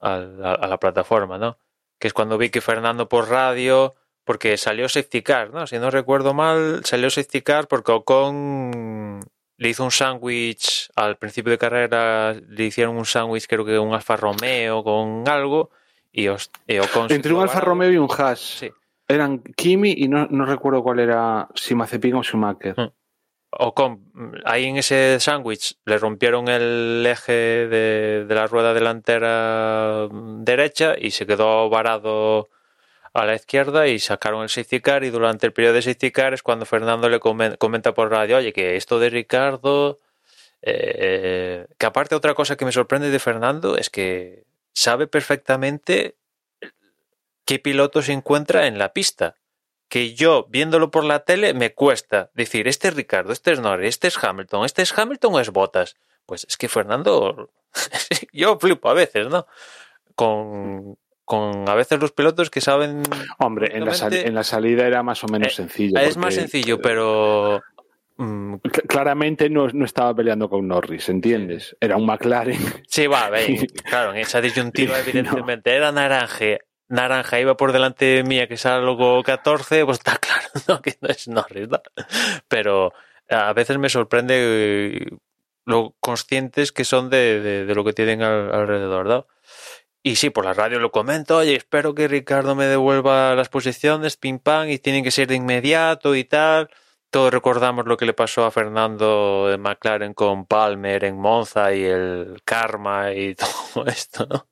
al- a la plataforma, ¿no? Que es cuando vi que Fernando por radio porque salió Safety Car, ¿no? Si no recuerdo mal, salió Safety Car porque Ocon le hizo un sándwich al principio de carrera, le hicieron un sándwich, creo que un Alfa Romeo con algo, y, Ocon
Entre un Alfa. Romeo y un Haas.
Sí.
Eran Kimi y no, no recuerdo cuál era, si Mazepin o Schumacher.
Mm. Ocon, ahí en ese sándwich le rompieron el eje de, de la rueda delantera derecha y se quedó varado a la izquierda y sacaron el safety car y durante el periodo de safety car es cuando Fernando le comen- comenta por radio, oye, que esto de Ricardo, eh, que aparte otra cosa que me sorprende de Fernando es que sabe perfectamente qué piloto se encuentra en la pista. Que yo, viéndolo por la tele, me cuesta decir, este es Ricardo, este es Norris, este es Hamilton, este es Hamilton o es Bottas. Pues es que Fernando, yo flipo a veces, ¿no? Con, con a veces los pilotos que saben
Hombre, en la, sal- en la salida era más o menos
Eh,
sencillo.
es más sencillo, pero mm,
Cl- Claramente no, no estaba peleando con Norris, ¿entiendes? Era un McLaren.
Sí, va, ve, claro, en esa disyuntiva, evidentemente, era naranja, naranja, iba por delante mía, que salgo 14, pues está claro, ¿no? Que no es Norris, ¿no? Pero a veces me sorprende eh, lo conscientes que son de, lo que tienen alrededor, ¿no? Y sí, por la radio lo comento, oye, espero que Ricardo me devuelva las posiciones, pim pam, y tienen que ser de inmediato y tal. Todos recordamos lo que le pasó a Fernando de McLaren con Palmer en Monza y el karma y todo esto, ¿no?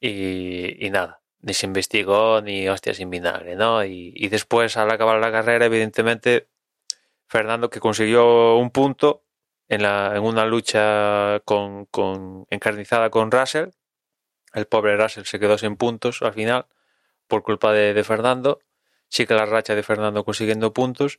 Y, nada, ni se investigó ni hostia sin vinagre, ¿no? Y, después, al acabar la carrera, evidentemente, Fernando que consiguió un punto en, la, en una lucha con, con, encarnizada con Russell, el pobre Russell se quedó sin puntos al final por culpa de, Fernando. Sí que la racha de Fernando consiguiendo puntos,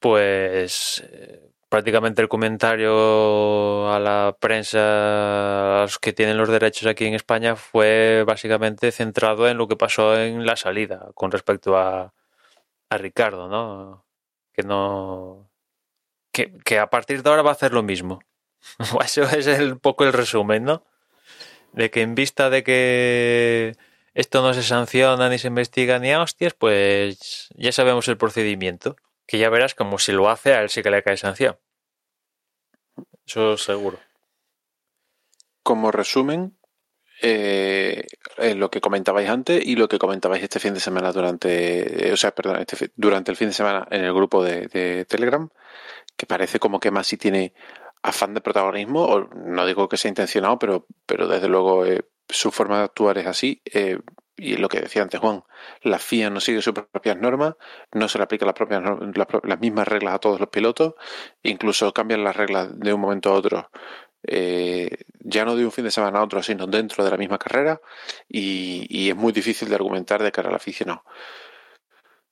pues eh, prácticamente el comentario a la prensa, a los que tienen los derechos aquí en España, fue básicamente centrado en lo que pasó en la salida con respecto a, a Ricardo, ¿no? Que no. Que, que, a partir de ahora va a hacer lo mismo. Eso es un poco el resumen, ¿no? De que en vista de que esto no se sanciona ni se investiga ni a hostias, pues ya sabemos el procedimiento. Que ya verás como si lo hace a él sí que le cae sanción. Eso seguro.
Como resumen, eh, lo que comentabais antes y lo que comentabais este fin de semana durante, eh, o sea, perdón, este, durante el fin de semana en el grupo de, de Telegram, que parece como que más si tiene afán de protagonismo, o no digo que sea intencionado, pero, pero desde luego eh, su forma de actuar es así. Eh, y lo que decía antes Juan, la FIA no sigue sus propias normas, no se le aplican las, propias, las, mismas reglas a todos los pilotos, incluso cambian las reglas de un momento a otro, eh, ya no de un fin de semana a otro, sino dentro de la misma carrera, y, y es muy difícil de argumentar de cara al aficionado.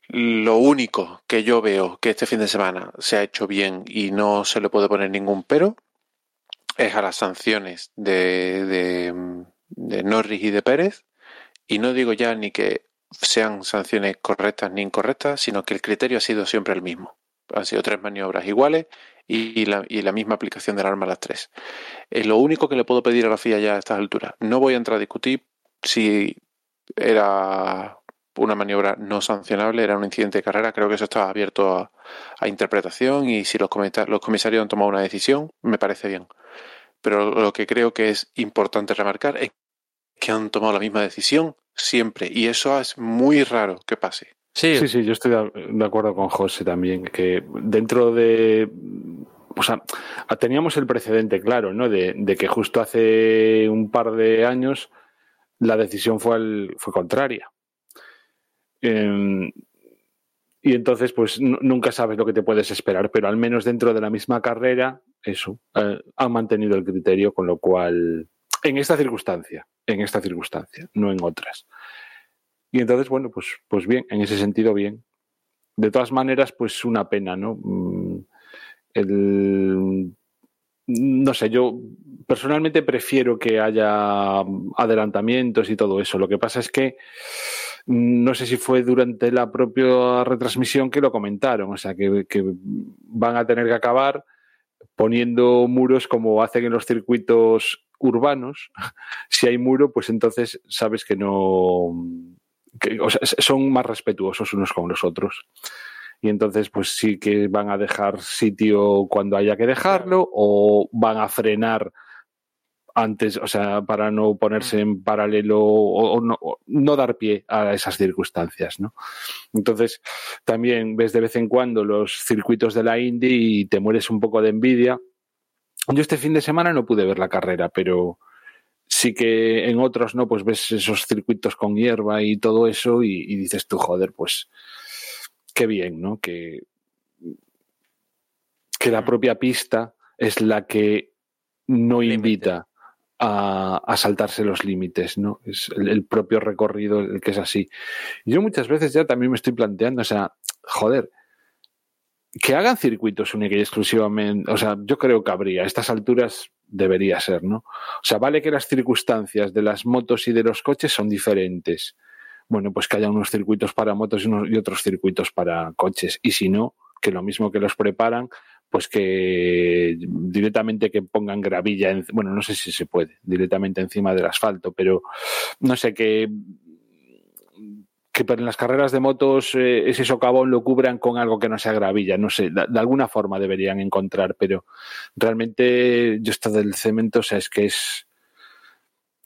Lo único que yo veo que este fin de semana se ha hecho bien y no se le puede poner ningún pero es a las sanciones de, de, Norris y de Pérez. Y no digo ya ni que sean sanciones correctas ni incorrectas, sino que el criterio ha sido siempre el mismo. Han sido tres maniobras iguales y la, y la misma aplicación del arma a las tres. Es lo único que le puedo pedir a la FIA ya a estas alturas. No voy a entrar a discutir si era una maniobra no sancionable, era un incidente de carrera. Creo que eso estaba abierto a, interpretación y si los, los comisarios han tomado una decisión, me parece bien. Pero lo que creo que es importante remarcar es que han tomado la misma decisión siempre y eso es muy raro que pase.
Sí, sí, sí yo estoy de acuerdo con José también, que dentro de o sea, teníamos el precedente claro, ¿no? De, de, que justo hace un par de años la decisión fue, fue contraria. Em, y entonces, pues nunca sabes lo que te puedes esperar, pero al menos dentro de la misma carrera, eso, eh, han mantenido el criterio, con lo cual, en esta circunstancia, en esta circunstancia, no en otras. Y entonces, bueno, pues, pues bien, en ese sentido, bien. De todas maneras, pues una pena, ¿no? Mm, el, no sé, yo personalmente prefiero que haya adelantamientos y todo eso. Lo que pasa es que no sé si fue durante la propia retransmisión que lo comentaron, o sea, que, van a tener que acabar poniendo muros como hacen en los circuitos urbanos. si hay muro, pues entonces sabes que no. son más respetuosos unos con los otros. Y entonces, pues sí que van a dejar sitio cuando haya que dejarlo, o van a frenar antes, o sea, para no ponerse en paralelo o, no, dar pie a esas circunstancias, ¿no? Entonces, también ves de vez en cuando los circuitos de la Indy y te mueres un poco de envidia. Yo este fin de semana no pude ver la carrera, pero sí que en otros, ¿no? Pues ves esos circuitos con hierba y todo eso y, y dices tú, joder, pues qué bien, ¿no? Que, que la propia pista es la que no invita a, saltarse los límites, ¿no? Es el, propio recorrido el que es así. Yo muchas veces ya también me estoy planteando, o sea, joder, que hagan circuitos únicos y exclusivamente, o sea, yo creo que habría, a estas alturas debería ser, ¿no? O sea, vale que las circunstancias de las motos y de los coches son diferentes. Bueno, pues que haya unos circuitos para motos y otros circuitos para coches. Y si no, que lo mismo que los preparan, pues que directamente que pongan gravilla, en, bueno, no sé si se puede, directamente encima del asfalto, pero no sé, que, que en las carreras de motos eh, ese socavón lo cubran con algo que no sea gravilla, no sé, de, de, alguna forma deberían encontrar, pero realmente yo esto del cemento, o sea, es que es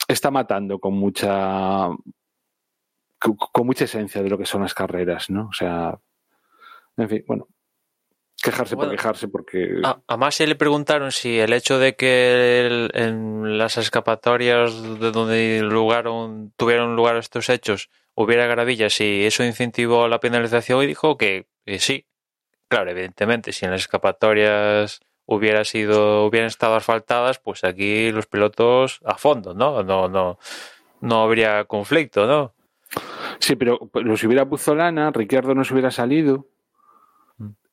está matando con mucha con, con mucha esencia de lo que son las carreras, ¿no? O sea, en fin, bueno, quejarse
Bueno,
por quejarse porque
A, a Masi le preguntaron si el hecho de que el- en las escapatorias de donde lugaron, tuvieron lugar estos hechos hubiera gravilla, si eso incentivó la penalización y dijo que, que sí. Claro, evidentemente, si en las escapatorias hubiera sido, hubieran estado asfaltadas, pues aquí los pilotos a fondo, ¿no? No, no, no habría conflicto, ¿no?
sí, pero, pero si hubiera Puzolana, Ricciardo no se hubiera salido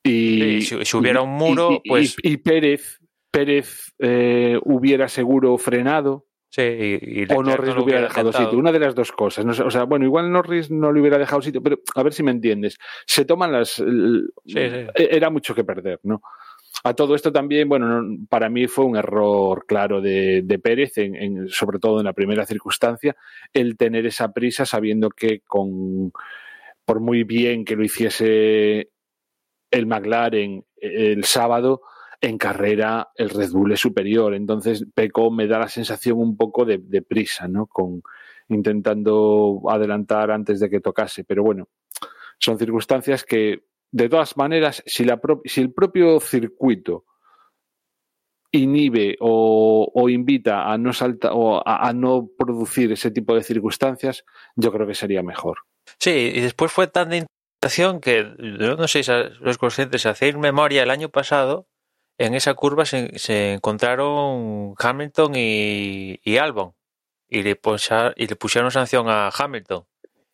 y
Sí, si- hubiera un muro,
y- y-
pues-
y Pérez Pérez eh, hubiera seguro frenado
Sí, y, y
o Norris
no
le hubiera dejado
intentado.
sitio. Una de las dos cosas. No o sea, bueno, igual Norris no le hubiera dejado sitio, pero a ver si me entiendes. Se toman las. el-
Sí, sí.
Era mucho que perder, ¿no? A todo esto también, bueno, no- para mí fue un error claro de, de Pérez, en, en- sobre todo en la primera circunstancia, el tener esa prisa sabiendo que con por muy bien que lo hiciese el McLaren eh, el sábado, en carrera el Red Bull es superior. Entonces, Peco me da la sensación un poco de, prisa, ¿no? Con intentando adelantar antes de que tocase. Pero bueno, son circunstancias que, de todas maneras, si, la pro- si el propio circuito inhibe o, o invita a no salta o a, a no producir ese tipo de circunstancias, yo creo que sería mejor.
Sí, y después fue tan que yo no sé si los conscientes, si hacéis memoria, el año pasado en esa curva se, se encontraron Hamilton y, y Albon y le, posa- y le pusieron sanción a Hamilton.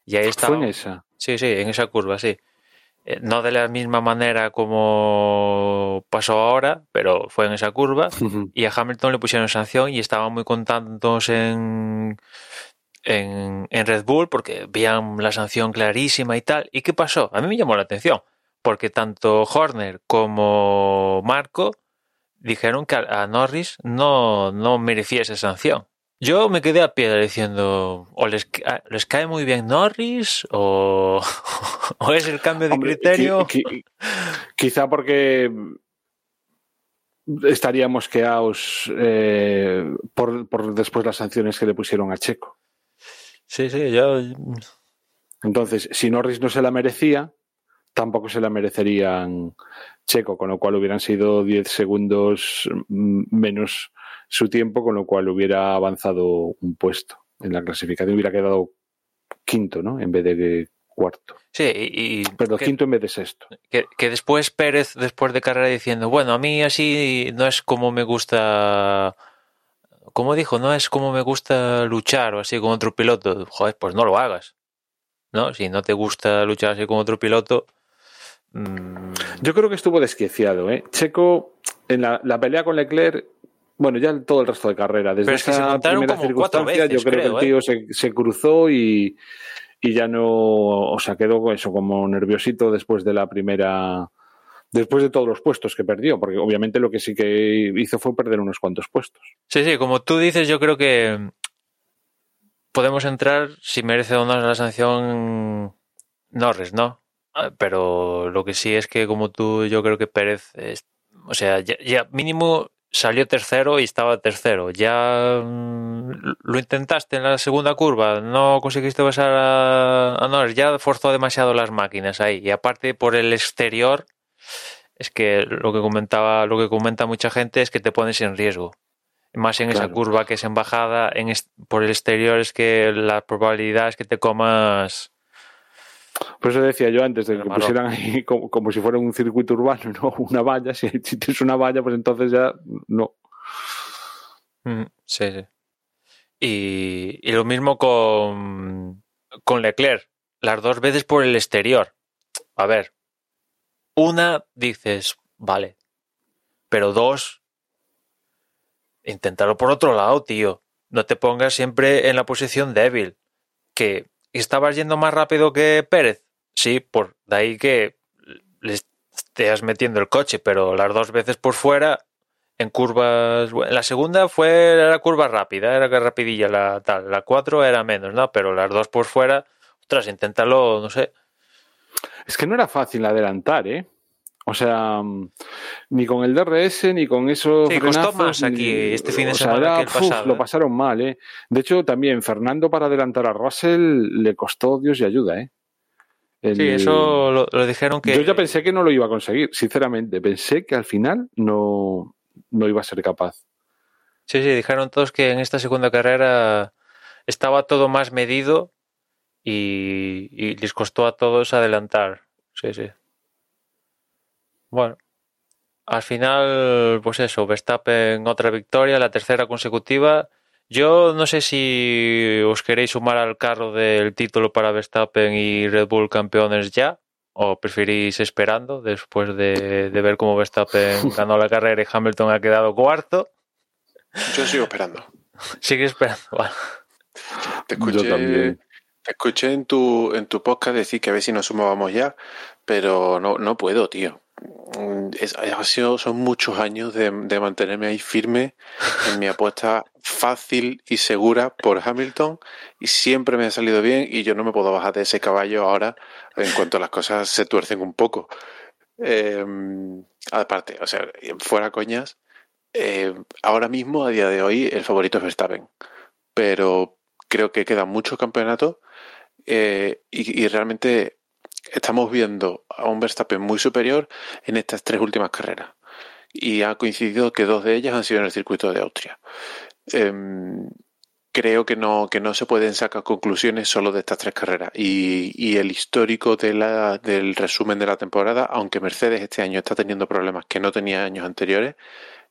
Y ahí
Fue
estaba.
en esa.
Sí, sí, en esa curva, sí. Eh, no de la misma manera como pasó ahora, pero fue en esa curva. Y a Hamilton le pusieron sanción y estaban muy contentos en, en, en Red Bull porque veían la sanción clarísima y tal. ¿Y qué pasó? A mí me llamó la atención porque tanto Horner como Marco dijeron que a, Norris no, no merecía esa sanción. Yo me quedé a piedra diciendo, o les, les cae muy bien Norris o, o es el cambio de
Hombre,
criterio.
qui- qui- quizá porque estaríamos quedados eh, por, por después las sanciones que le pusieron a Checo.
Sí, sí, yo...
Entonces, si Norris no se la merecía, tampoco se la merecerían Checo, con lo cual hubieran sido 10 segundos mm, menos su tiempo, con lo cual hubiera avanzado un puesto en la clasificación, hubiera quedado quinto, ¿no? En vez de cuarto.
Sí, y, y
Perdón,
que-
quinto en vez de sexto.
que, que después Pérez, después de carrera, diciendo, bueno, a mí así no es como me gusta, como dijo, no es como me gusta luchar o así con otro piloto. Joder, pues no lo hagas. ¿No? Si no te gusta luchar así con otro piloto. mm,
Yo creo que estuvo desquiciado, ¿eh? Checo, en la, la pelea con Leclerc, bueno, ya todo el resto de carrera, desde
es que
esa primera circunstancia,
veces,
yo creo
creo,
que el tío se, se cruzó y, y ya no, o sea, quedó eso como nerviosito después de la primera, después de todos los puestos que perdió, porque obviamente lo que sí que hizo fue perder unos cuantos puestos.
Sí, sí, como tú dices, yo creo que podemos entrar si merece o no la sanción Norris, ¿no? Ah, Pero lo que sí es que, como tú, yo creo que Pérez, o sea, ya, ya mínimo salió tercero y estaba tercero. Ya mm, lo intentaste en la segunda curva, no conseguiste pasar a, a Norris, ya forzó demasiado las máquinas ahí. Y aparte, por el exterior, es que lo que comentaba, lo que comenta mucha gente es que te pones en riesgo. Más en esa curva que es en bajada, en por el exterior es que la probabilidad es que te comas.
Por eso decía yo antes de que
marrón.
pusieran ahí como, como si fuera un circuito urbano, ¿no? Una valla, si, si tienes una valla, pues entonces ya no.
Mm, Sí, sí. Y, y lo mismo con, con Leclerc, las dos veces por el exterior. A ver, una dices, vale, pero dos, inténtalo por otro lado, tío. No te pongas siempre en la posición débil. Que estabas yendo más rápido que Pérez. Sí, por de ahí que le estés metiendo el coche, pero las dos veces por fuera, en curvas. La segunda fue la curva rápida, era que rapidilla la tal. La cuatro era menos, ¿no? Pero las dos por fuera, ostras, inténtalo, no sé.
Es que no era fácil adelantar, ¿eh? O sea, ni con el DRS, ni con eso.
Sí, costó más aquí este fin de semana que el pasado.
lo
¿eh?
pasaron mal, ¿eh? De hecho, también Fernando para adelantar a Russell le costó Dios y ayuda, ¿eh? El-
Sí, eso lo, lo dijeron que.
Yo ya pensé que no lo iba a conseguir, sinceramente. Pensé que al final no, no iba a ser capaz.
Sí, sí, dijeron todos que en esta segunda carrera estaba todo más medido y, y les costó a todos adelantar. Sí, sí. Bueno, al final, pues eso, Verstappen otra victoria, la tercera consecutiva. Yo no sé si os queréis sumar al carro del título para Verstappen y Red Bull campeones ya, o preferís esperando después de, de ver cómo Verstappen ganó la carrera y Hamilton ha quedado cuarto.
Yo sigo esperando.
Sigue esperando. Vale.
Te
Yo
escuché,
también.
Escuché en tu, en tu podcast decir que a ver si nos sumábamos ya, pero no, no puedo, tío. Ha sido, son muchos años de, de mantenerme ahí firme en mi apuesta fácil y segura por Hamilton y siempre me ha salido bien y yo no me puedo bajar de ese caballo ahora en cuanto las cosas se tuercen un poco. Eh, aparte, o sea, fuera coñas, eh, ahora mismo, a día de hoy, el favorito es Verstappen, pero creo que queda mucho campeonato eh, y, y realmente estamos viendo a un Verstappen muy superior en estas tres últimas carreras. Y ha coincidido que dos de ellas han sido en el circuito de Austria. Em, creo que no, que no se pueden sacar conclusiones solo de estas tres carreras. Y, y el histórico de la, del resumen de la temporada, aunque Mercedes este año está teniendo problemas que no tenía años anteriores,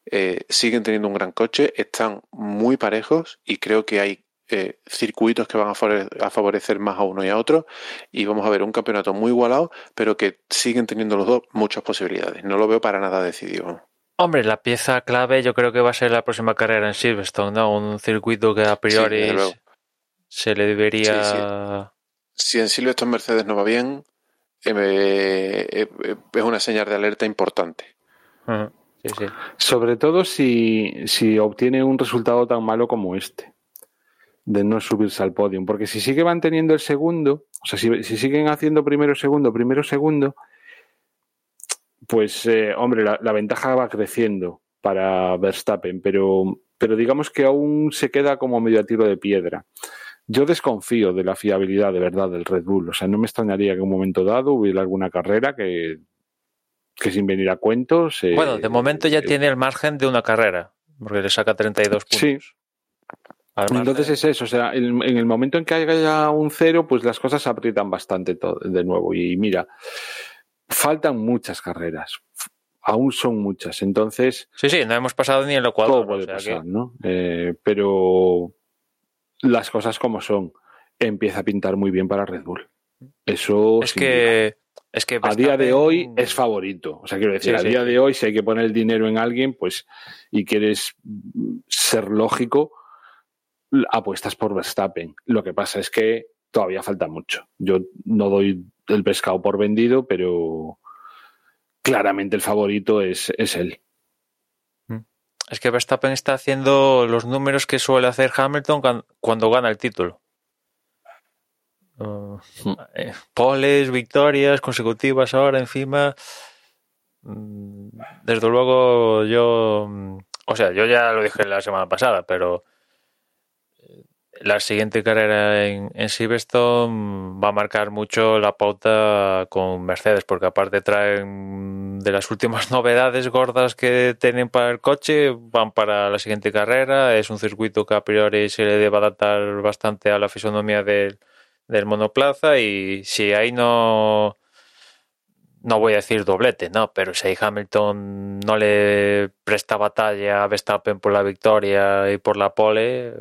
eh, siguen teniendo un gran coche, están muy parejos y creo que hay eh, circuitos que van a favore- a favorecer más a uno y a otro y vamos a ver un campeonato muy igualado, pero que siguen teniendo los dos muchas posibilidades. No lo veo para nada decidido.
Hombre, la pieza clave yo creo que va a ser la próxima carrera en Silverstone, ¿no? Un circuito que a priori se le debería...
Si en Silverstone Mercedes no va bien, eh, eh, eh, es una señal de alerta importante.
Ujú. Sí, sí.
Sobre todo si, si obtiene un resultado tan malo como este, de no subirse al podio. Porque si sigue manteniendo el segundo, o sea, si, si siguen haciendo primero, segundo, primero, segundo, pues, eh, hombre, la, la ventaja va creciendo para Verstappen, pero, pero digamos que aún se queda como medio a tiro de piedra. Yo desconfío de la fiabilidad de verdad del Red Bull. O sea, no me extrañaría que en un momento dado hubiera alguna carrera que, que sin venir a cuentos. eh,
Bueno, de momento ya
eh,
tiene el margen de una carrera, porque le saca 32 puntos.
Sí. Entonces es eso, o sea, en, en el momento en que haya un cero, pues las cosas se aprietan bastante to- de nuevo. Y mira, faltan muchas carreras, aún son muchas, entonces
Sí, sí, no hemos pasado ni el Ecuador.
todo
o
puede
sea
pasar,
que-
¿no? Eh, pero las cosas como son, empieza a pintar muy bien para Red Bull. Eso
es
duda.
que... Es que
a día de hoy es favorito. O sea, quiero decir,
Sí,
a
sí.
día de hoy, si hay que poner el dinero en alguien, pues, y quieres ser lógico, apuestas por Verstappen. Lo que pasa es que todavía falta mucho. Yo no doy el pescado por vendido, pero claramente el favorito es, es él.
Es que Verstappen está haciendo los números que suele hacer Hamilton cuan- cuando gana el título. Uh,
Hmm.
eh, poles, victorias consecutivas ahora encima. Mm, Desde luego yo... mm, O sea, yo ya lo dije la semana pasada, pero la siguiente carrera en, en Silverstone va a marcar mucho la pauta con Mercedes, porque aparte traen de las últimas novedades gordas que tienen para el coche, van para la siguiente carrera. Es un circuito que a priori se le debe adaptar bastante a la fisonomía del, monoplaza y si ahí no no voy a decir doblete, no, pero si Hamilton no le presta batalla a Verstappen por la victoria y por la pole,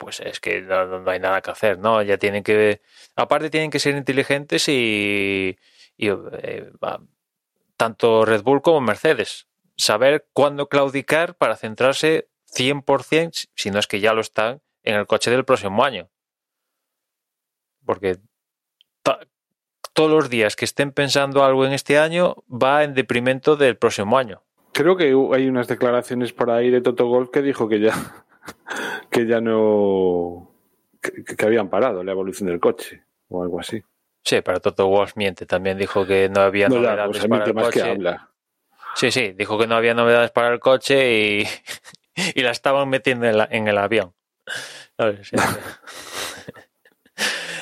pues es que no, hay nada que hacer, ¿no? Ya tienen que, aparte tienen que ser inteligentes y, y, eh, tanto Red Bull como Mercedes, saber cuándo claudicar para centrarse 100%, si no es que ya lo están, en el coche del próximo año. Porque todos los días que estén pensando algo en este año va en deprimento del próximo año.
Creo que hay unas declaraciones por ahí de Toto Golf que dijo que ya, que ya no, que, que habían parado la evolución del coche o algo así.
Sí, pero Toto Wolff miente. También dijo que no había
No,
novedades para el
más que
coche.
habla.
Sí, sí, dijo que no había novedades para el coche y, y la estaban metiendo en, la- en el avión. ¿Sabes? Sí, sí.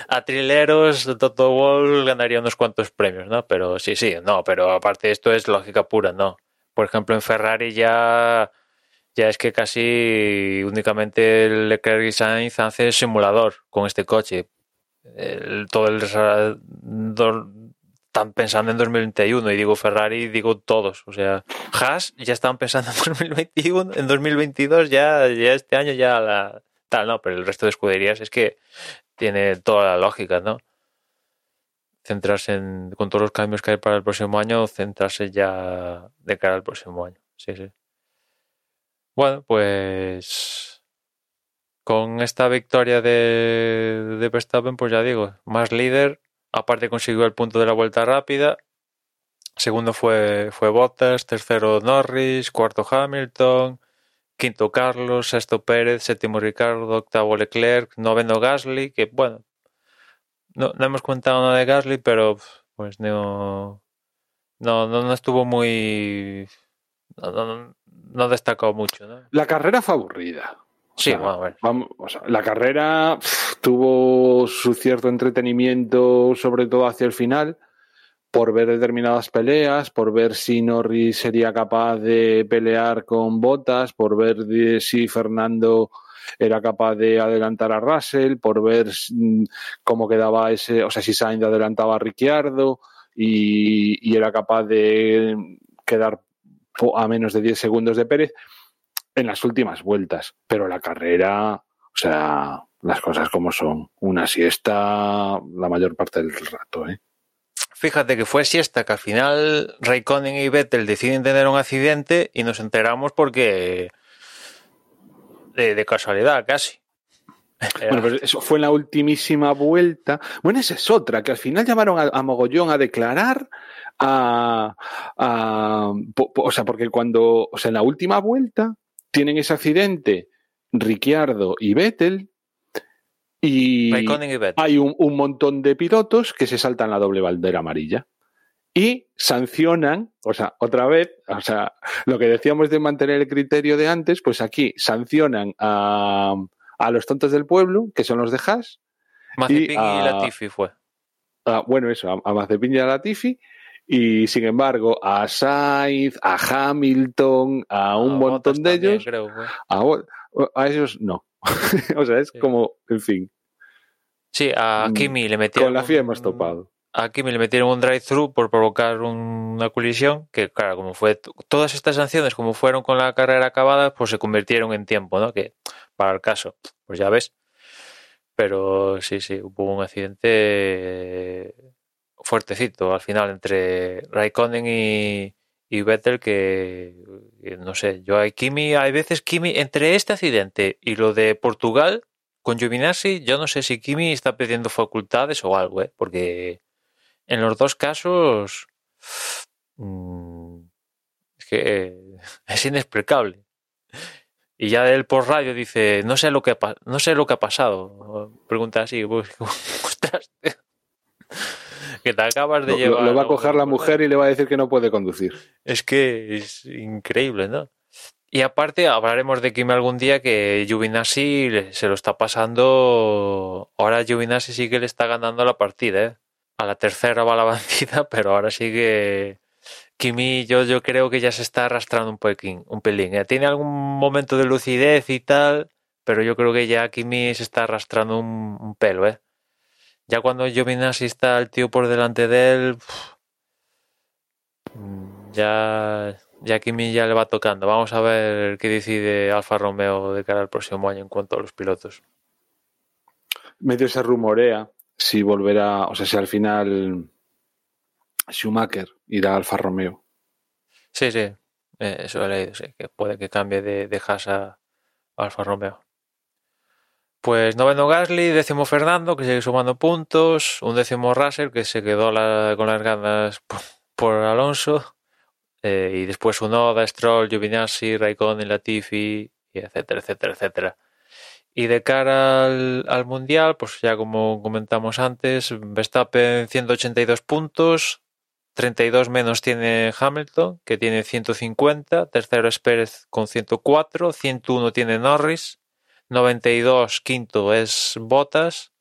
A trileros, Toto Wolff ganaría unos cuantos premios, ¿no? Pero sí, sí, no, pero aparte esto es lógica pura, ¿no? Por ejemplo, en Ferrari ya, ya es que casi únicamente Leclerc y Sainz hacen simulador con este coche. Todo el están pensando en 2021 y digo Ferrari digo todos. O sea Haas ya están pensando en 2021 en 2022 ya ya este año ya la tal no pero el resto de escuderías es que tiene toda la lógica no centrarse en con todos los cambios que hay para el próximo año centrarse ya de cara al próximo año. Sí sí bueno pues con esta victoria de, de Verstappen, pues ya digo, más líder. Aparte consiguió el punto de la vuelta rápida. Segundo fue, fue Bottas, tercero Norris, cuarto Hamilton, quinto Carlos, sexto Pérez, séptimo Ricardo, octavo Leclerc, noveno Gasly, que bueno, no, no hemos contado nada de Gasly, pero pues no, no, no, no estuvo muy... No, no, no destacó mucho, ¿no?
La carrera fue aburrida. O
Sí,
sea,
bueno, a ver.
Vamos, o sea, la carrera tuvo su cierto entretenimiento, sobre todo hacia el final, por ver determinadas peleas, por ver si Norris sería capaz de pelear con Botas, por ver de si Fernando era capaz de adelantar a Russell, por ver mm, cómo quedaba ese, o sea, si Sainz adelantaba a Ricciardo y, y era capaz de quedar a menos de 10 segundos de Pérez en las últimas vueltas, pero la carrera, o sea, las cosas como son, una siesta la mayor parte del rato, ¿eh?
Fíjate que fue siesta que al final Raikkonen y Vettel deciden tener un accidente y nos enteramos porque de, de casualidad casi.
Bueno, pues eso fue en la ultimísima vuelta. Bueno, esa es otra, que al final llamaron a, a Mogollón a declarar a, a- po- po- o sea, porque cuando, o sea, en la última vuelta tienen ese accidente Ricciardo y Vettel y
y Vettel.
hay un, un montón de pilotos que se saltan la doble bandera amarilla y sancionan, o sea, otra vez, o sea, lo que decíamos de mantener el criterio de antes, pues aquí sancionan a, a los tontos del pueblo, que son los de Haas,
Mazepin y,
y, ah,
Latifi fue.
a- bueno, eso, a, a Mazepin y a Latifi, y sin embargo a Sainz, a Hamilton, a un
A
montón de
también,
ellos,
creo,
a, esos no. o sea, es
Sí.
como, en fin,
Sí, a
Mm,
Kimi le metieron.
con la FIA hemos topado.
A Kimi le metieron un drive-thru por provocar un- una colisión. Que, claro, como fue. Todas estas sanciones, como fueron con la carrera acabada, pues se convirtieron en tiempo, ¿no? Que para el caso, pues ya ves. Pero sí, sí, hubo un accidente fuertecito al final entre Raikkonen y, y Vettel que, no sé, yo hay Kimi, hay veces Kimi, entre este accidente y lo de Portugal con Giovinazzi, yo no sé si Kimi está pidiendo facultades o algo, ¿eh? porque en los dos casos mm, es inexplicable. Y ya él por radio dice, no sé lo que ha, no sé lo que ha pasado. Pregunta así. que te acabas de
Lo,
llevar.
lo va a coger la mujer y le va a decir que no puede conducir.
Es que es increíble, ¿no? Y aparte hablaremos de Kimi algún día que Giovinazzi le- se lo está pasando. Ahora Giovinazzi sí que le está ganando la partida, ¿eh? A la tercera va la vencida, pero ahora sigue Kimi, yo, yo creo que ya se está arrastrando un pelín, un pelín. ¿eh? Tiene algún momento de lucidez y tal, pero yo creo que ya Kimi se está arrastrando un, un pelo, ¿eh? Ya cuando Giovinazzi está el tío por delante de él, mm, ya, ya Kimi ya le va tocando. Vamos a ver qué decide Alfa Romeo de cara al próximo año en cuanto a los pilotos.
Medio se rumorea si volverá, o sea, si al final Schumacher irá a Alfa Romeo.
Sí, sí, eh, eso he leído, sí, que puede que cambie de, de Haas a Alfa Romeo. Pues noveno Gasly, décimo Fernando, que sigue sumando puntos, un décimo Russell, que se quedó la- con las ganas por, Alonso, eh, y después Unoda, Stroll, Giovinazzi, Raikkonen, Latifi, y etcétera, etcétera, etcétera. Y de cara al, Mundial, pues ya como comentamos antes, Verstappen 182 puntos, 32 menos tiene Hamilton, que tiene 150, tercero es Pérez con 104, 101 tiene Norris, 92 quinto es Bottas,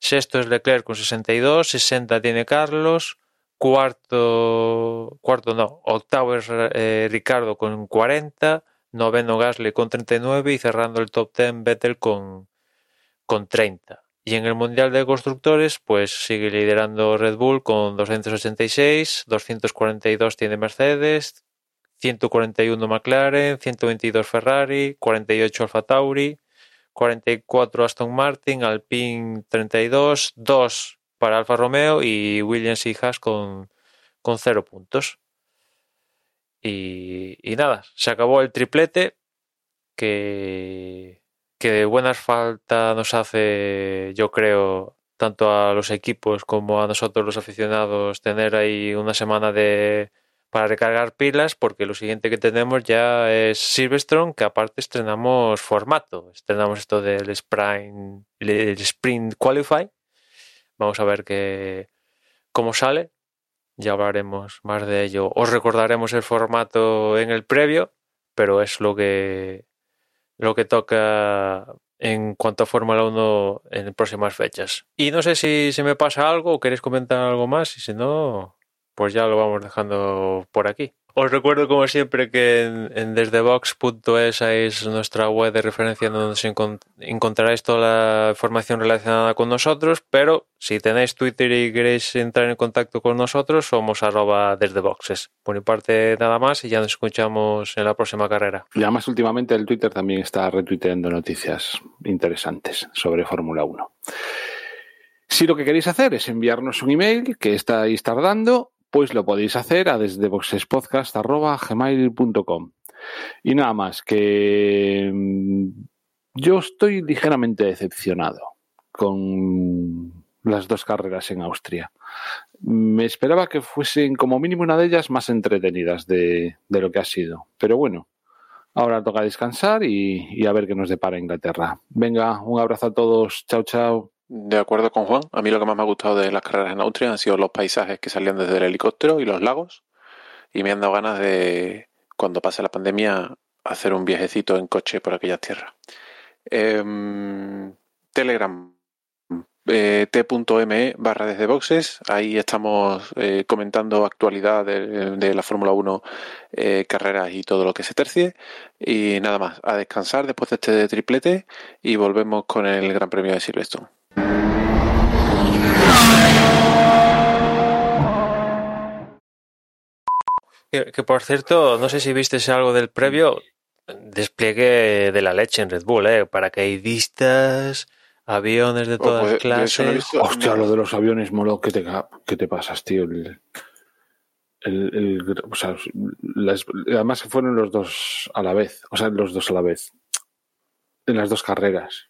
sexto es Leclerc con 62, 60 tiene Carlos, cuarto, cuarto no, octavo es eh, Ricardo con 40, noveno Gasly con 39 y cerrando el top 10 Vettel con, con 30. Y en el Mundial de Constructores, pues sigue liderando Red Bull con 286, 242 tiene Mercedes, 141 McLaren, 122 Ferrari, 48 Alfa Tauri, 44 Aston Martin, Alpine 32, 2 para Alfa Romeo y Williams y Haas con, con 0 puntos. Y, nada, se acabó el triplete que, que de buenas falta nos hace, yo creo, tanto a los equipos como a nosotros los aficionados, tener ahí una semana de para recargar pilas, porque lo siguiente que tenemos ya es Silverstone, que aparte estrenamos formato, estrenamos esto del Sprint, el Sprint Qualify. Vamos a ver qué, cómo sale ya hablaremos más de ello. Os recordaremos el formato en el previo, pero es lo que lo que toca en cuanto a Fórmula 1 en próximas fechas. Y no sé si se me pasa algo o queréis comentar algo más y si no, pues ya lo vamos dejando por aquí. Os recuerdo, como siempre, que en, desdebox.es es nuestra web de referencia donde encontraréis toda la información relacionada con nosotros, pero si tenéis Twitter y queréis entrar en contacto con nosotros, somos arroba desdeboxes. Por mi parte, nada más y ya nos escuchamos en la próxima carrera.
Y además, últimamente el Twitter también está retuiteando noticias interesantes sobre Fórmula 1. Si lo que queréis hacer es enviarnos un email que estáis tardando, pues lo podéis hacer a desde boxespodcast.gmail.com. Y nada más, que mm, yo estoy ligeramente decepcionado con las dos carreras en Austria. Me esperaba que fuesen como mínimo una de ellas más entretenidas de, lo que ha sido. Pero bueno, ahora toca descansar y, y a ver qué nos depara Inglaterra. Venga, un abrazo a todos. Chao, chao.
De acuerdo con Juan, a mí lo que más me ha gustado de las carreras en Austria han sido los paisajes que salían desde el helicóptero y los lagos. Y me han dado ganas de, cuando pase la pandemia, hacer un viajecito en coche por aquellas tierras. Em, Telegram, eh, t.me barra desde boxes. Ahí estamos eh, comentando actualidad de, la Fórmula 1, eh, carreras y todo lo que se tercie. Y nada más, a descansar después de este triplete y volvemos con el Gran Premio de Silverstone.
Que, por cierto, no sé si viste algo del previo, despliegue de la leche en Red Bull, ¿eh? Paracaidistas, aviones de oh, todas pues, clases.
Hostia, lo de los aviones, molo, ¿qué te, qué te pasas, tío? El, el, o sea, las, además fueron los dos a la vez, o sea, los dos a la vez, en las dos carreras.